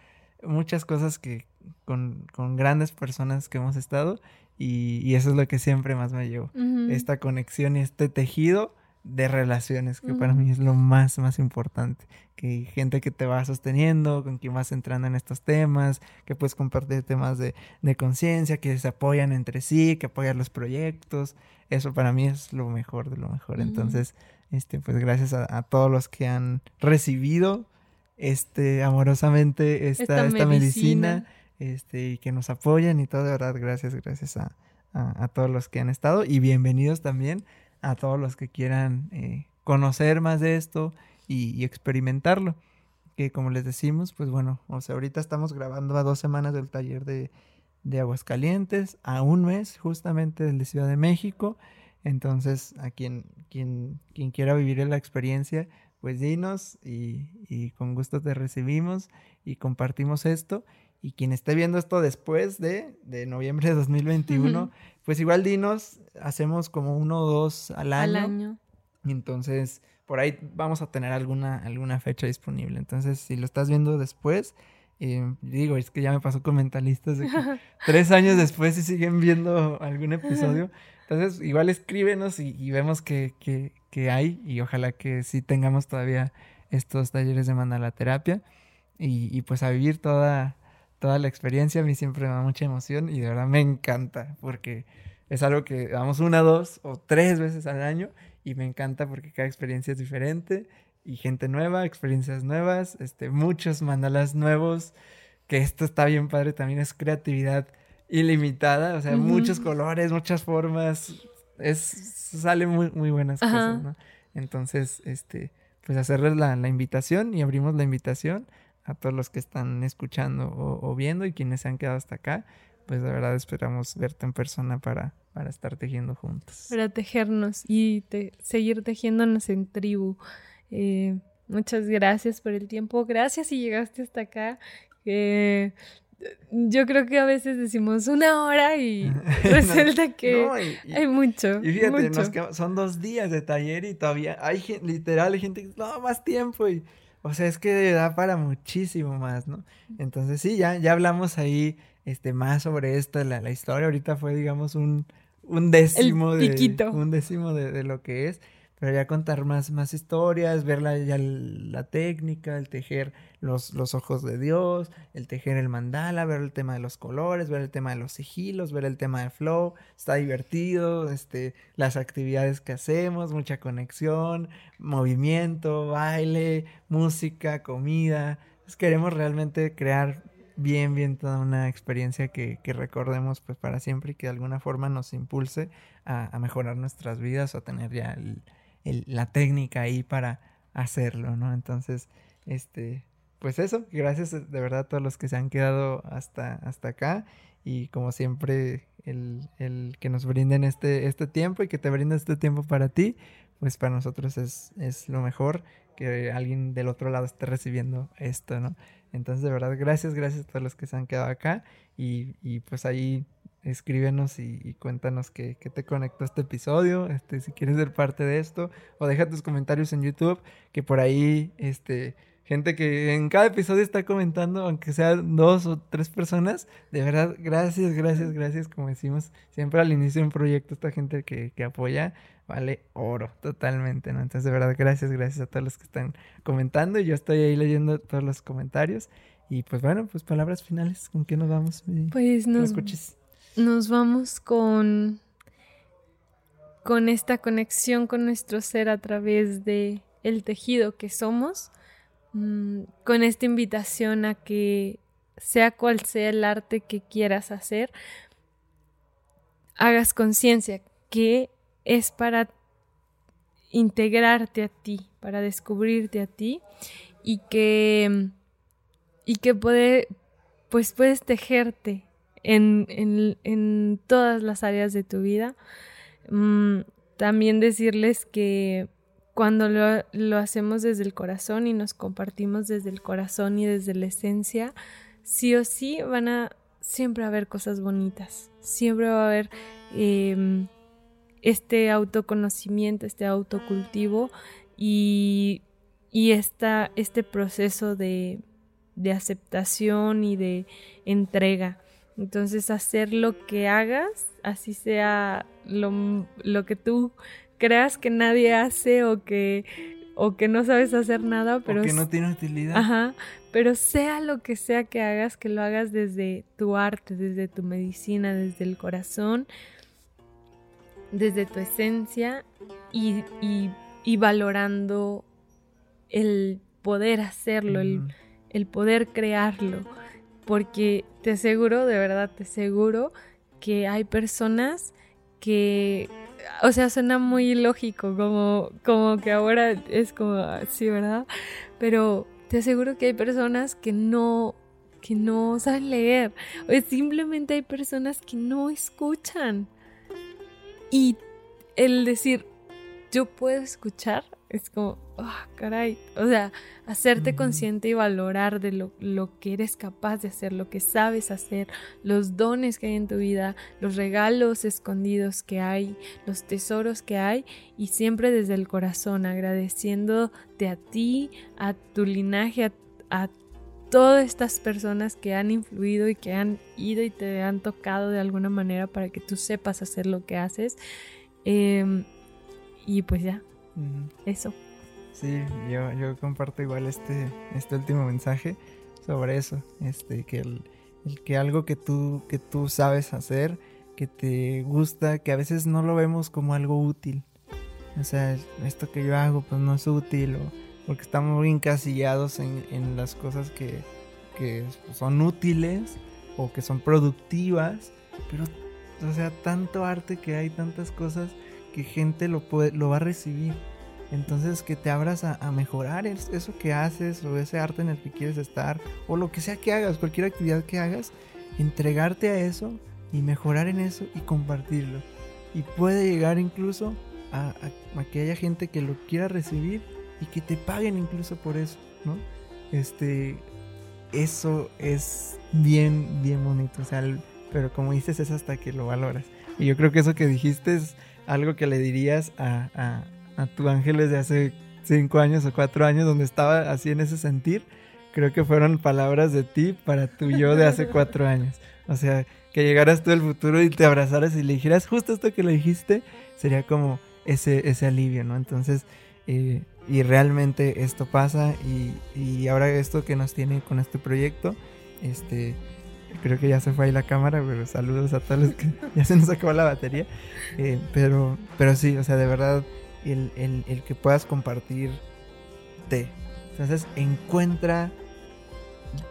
muchas cosas que con, con grandes personas que hemos estado y, eso es lo que siempre más me llevo. Esta conexión y este tejido de relaciones, que para mí es lo más, más importante. Que gente que te va sosteniendo, con quien vas entrando en estos temas, que puedes compartir temas de, de conciencia, que se apoyan entre sí, que apoyan los proyectos. Eso para mí es lo mejor de lo mejor. Entonces, este, pues gracias a, todos los que han recibido este amorosamente esta, esta medicina este, y que nos apoyan y todo, de verdad, gracias, gracias a, a, todos los que han estado y bienvenidos también a todos los que quieran eh, conocer más de esto y, experimentarlo. Que como les decimos, pues bueno, o sea, ahorita estamos grabando a dos semanas del taller de, de Aguascalientes, a un mes justamente del de Ciudad de México. Entonces, a quien, quien, quien quiera vivir la experiencia, pues dinos y, y con gusto te recibimos y compartimos esto. Y quien esté viendo esto después de, de noviembre de (laughs) 2021, pues igual dinos, hacemos como uno o dos al año. Al año. Entonces, por ahí vamos a tener alguna, alguna fecha disponible. Entonces, si lo estás viendo después, eh, digo, es que ya me pasó con mentalistas de que (laughs) tres años después si siguen viendo algún episodio, (laughs) Entonces, igual escríbenos y, vemos que, hay y ojalá que sí tengamos todavía estos talleres de mandala terapia y, y pues a vivir toda, toda la experiencia. A mí siempre me da mucha emoción y de verdad me encanta porque es algo que damos una, dos o tres veces al año y me encanta porque cada experiencia es diferente y gente nueva, experiencias nuevas, este, muchos mandalas nuevos, que esto está bien padre, también es creatividad ilimitada, o sea, muchos colores, muchas formas, es, sale muy, muy buenas cosas, ¿no? Entonces, este, pues hacerles la, la, invitación y abrimos la invitación a todos los que están escuchando o, viendo y quienes se han quedado hasta acá, pues de verdad esperamos verte en persona para, para estar tejiendo juntos. Para tejernos y seguir tejiéndonos en tribu. Eh, muchas gracias por el tiempo. Gracias si llegaste hasta acá. Eh, yo creo que a veces decimos una hora y (laughs) resulta que hay mucho. Y fíjate, son dos días de taller y todavía hay literal hay gente que no más tiempo y o sea, es que da para muchísimo más, ¿no? Entonces sí, ya, ya hablamos ahí este, más sobre esto, la, la historia. Ahorita fue, digamos, un, un décimo, de, un décimo de, de, lo que es pero ya contar más, más historias, ver la, ya la técnica, el tejer los, los ojos de Dios, el tejer el mandala, ver el tema de los colores, ver el tema de los sigilos, ver el tema de flow, está divertido, este, las actividades que hacemos, mucha conexión, movimiento, baile, música, comida. queremos realmente crear bien, bien toda una experiencia que, que, recordemos pues para siempre y que de alguna forma nos impulse a, a mejorar nuestras vidas a tener ya el, la técnica ahí para hacerlo, ¿no? Entonces, este, pues eso, gracias de verdad a todos los que se han quedado hasta, hasta acá y como siempre el, el, que nos brinden este, este tiempo y que te brinden este tiempo para ti, pues para nosotros es, es lo mejor que alguien del otro lado esté recibiendo esto, ¿no? Entonces, de verdad, gracias, gracias a todos los que se han quedado acá y, y pues ahí escríbenos y, cuéntanos qué, te conectó este episodio, este, si quieres ser parte de esto, o deja tus comentarios en YouTube, que por ahí, este, gente que en cada episodio está comentando, aunque sean dos o tres personas, de verdad, gracias, gracias, gracias, como decimos siempre al inicio de un proyecto, esta gente que, que apoya, vale oro, totalmente, ¿no? Entonces, de verdad, gracias, gracias a todos los que están comentando, y yo estoy ahí leyendo todos los comentarios, y pues bueno, pues palabras finales, ¿con qué nos vamos? Pues nos, nos vamos con, con esta conexión con nuestro ser a través de el tejido que somos, mm, con esta invitación a que sea cual sea el arte que quieras hacer, hagas conciencia que es para integrarte a ti, para descubrirte a ti y que y que pues puedes tejerte en, todas las áreas de tu vida. Mm, también decirles que cuando lo, lo, hacemos desde el corazón y nos compartimos desde el corazón y desde la esencia, sí o sí van a siempre haber cosas bonitas, siempre va a haber em, este autoconocimiento, este autocultivo y, y este proceso de, de aceptación y de entrega. Entonces hacer lo que hagas, así sea lo, lo que tú creas que nadie hace o que, o que no sabes hacer nada, pero... O que no tiene utilidad. Ajá, pero sea lo que sea que hagas, que lo hagas desde tu arte, desde tu medicina, desde el corazón, desde tu esencia y, y, valorando el poder hacerlo, el, el poder crearlo porque te aseguro, de verdad te aseguro que hay personas que, o sea, suena muy ilógico, como, como que ahora es como así, ¿verdad? Pero te aseguro que hay personas que no, que no saben leer, o simplemente hay personas que no escuchan. Y el decir, yo puedo escuchar, es como, oh, caray, o sea, hacerte consciente y valorar de lo, lo, que eres capaz de hacer, lo que sabes hacer, los dones que hay en tu vida, los regalos escondidos que hay, los tesoros que hay, y siempre desde el corazón, agradeciéndote a ti, a tu linaje, a, todas estas personas que han influido y que han ido y te han tocado de alguna manera para que tú sepas hacer lo que haces. Em, y pues ya, eso. Sí, yo, yo comparto igual este, este último mensaje sobre eso, este, que el, que algo que tú, que tú sabes hacer, que te gusta, que a veces no lo vemos como algo útil. O sea, esto que yo hago pues no es útil o porque estamos muy encasillados en, en las cosas que, que, son útiles o que son productivas, pero o sea, tanto arte que hay, tantas cosas que gente lo, puede, lo va a recibir. Entonces que te abras a, a, mejorar eso que haces o ese arte en el que quieres estar o lo que sea que hagas, cualquier actividad que hagas, entregarte a eso y mejorar en eso y compartirlo. Y puede llegar incluso a, que haya gente que lo quiera recibir y que te paguen incluso por eso, ¿no? Este, eso es bien, bien bonito, o sea, pero como dices es hasta que lo valoras. Y yo creo que eso que dijiste es algo que le dirías a, a tu ángeles de hace cinco años o cuatro años donde estaba así en ese sentir, creo que fueron palabras de ti para tu yo de hace (laughs) cuatro años. O sea, que llegaras tú al futuro y te abrazaras y le dijeras justo esto que le dijiste, sería como ese, ese alivio, ¿no? Entonces, eh, y realmente esto pasa y, y, ahora esto que nos tiene con este proyecto, este, creo que ya se fue ahí la cámara, pero saludos a todos los que (laughs) ya se nos acabó la batería, eh, pero, pero sí, o sea, de verdad el, el, que puedas compartir té. Entonces encuentra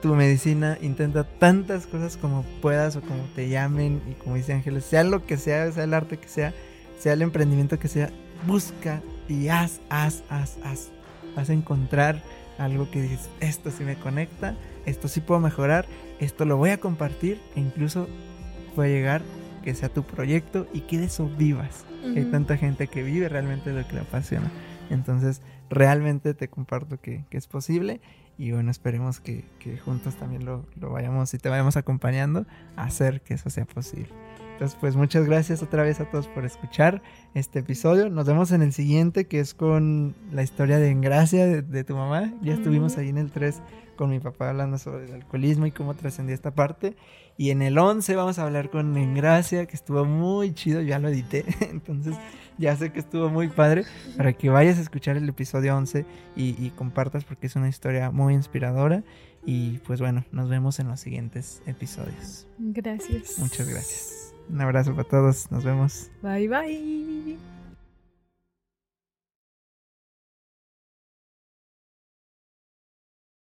tu medicina, intenta tantas cosas como puedas o como te llamen y como dice Ángeles, sea lo que sea, sea el arte que sea, sea el emprendimiento que sea, busca y haz, haz, haz, haz. Vas a encontrar algo que dices, esto sí me conecta, esto sí puedo mejorar, esto lo voy a compartir e incluso puede llegar que sea tu proyecto y que de eso vivas. Hay tanta gente que vive realmente lo que le apasiona. Entonces, realmente te comparto que, es posible y bueno, esperemos que, juntos también lo, lo, vayamos y te vayamos acompañando a hacer que eso sea posible. Entonces, pues muchas gracias otra vez a todos por escuchar este episodio. Nos vemos en el siguiente, que es con la historia de Engracia de, de tu mamá. Ya estuvimos ahí en el 3 con mi papá hablando sobre el alcoholismo y cómo trascendía esta parte. Y en el 11 vamos a hablar con Engracia, que estuvo muy chido, ya lo edité, (laughs) entonces ya sé que estuvo muy padre, para que vayas a escuchar el episodio 11 y, y compartas porque es una historia muy inspiradora. Y pues bueno, nos vemos en los siguientes episodios. Gracias. Muchas gracias. Un abrazo para todos, nos vemos. Bye bye.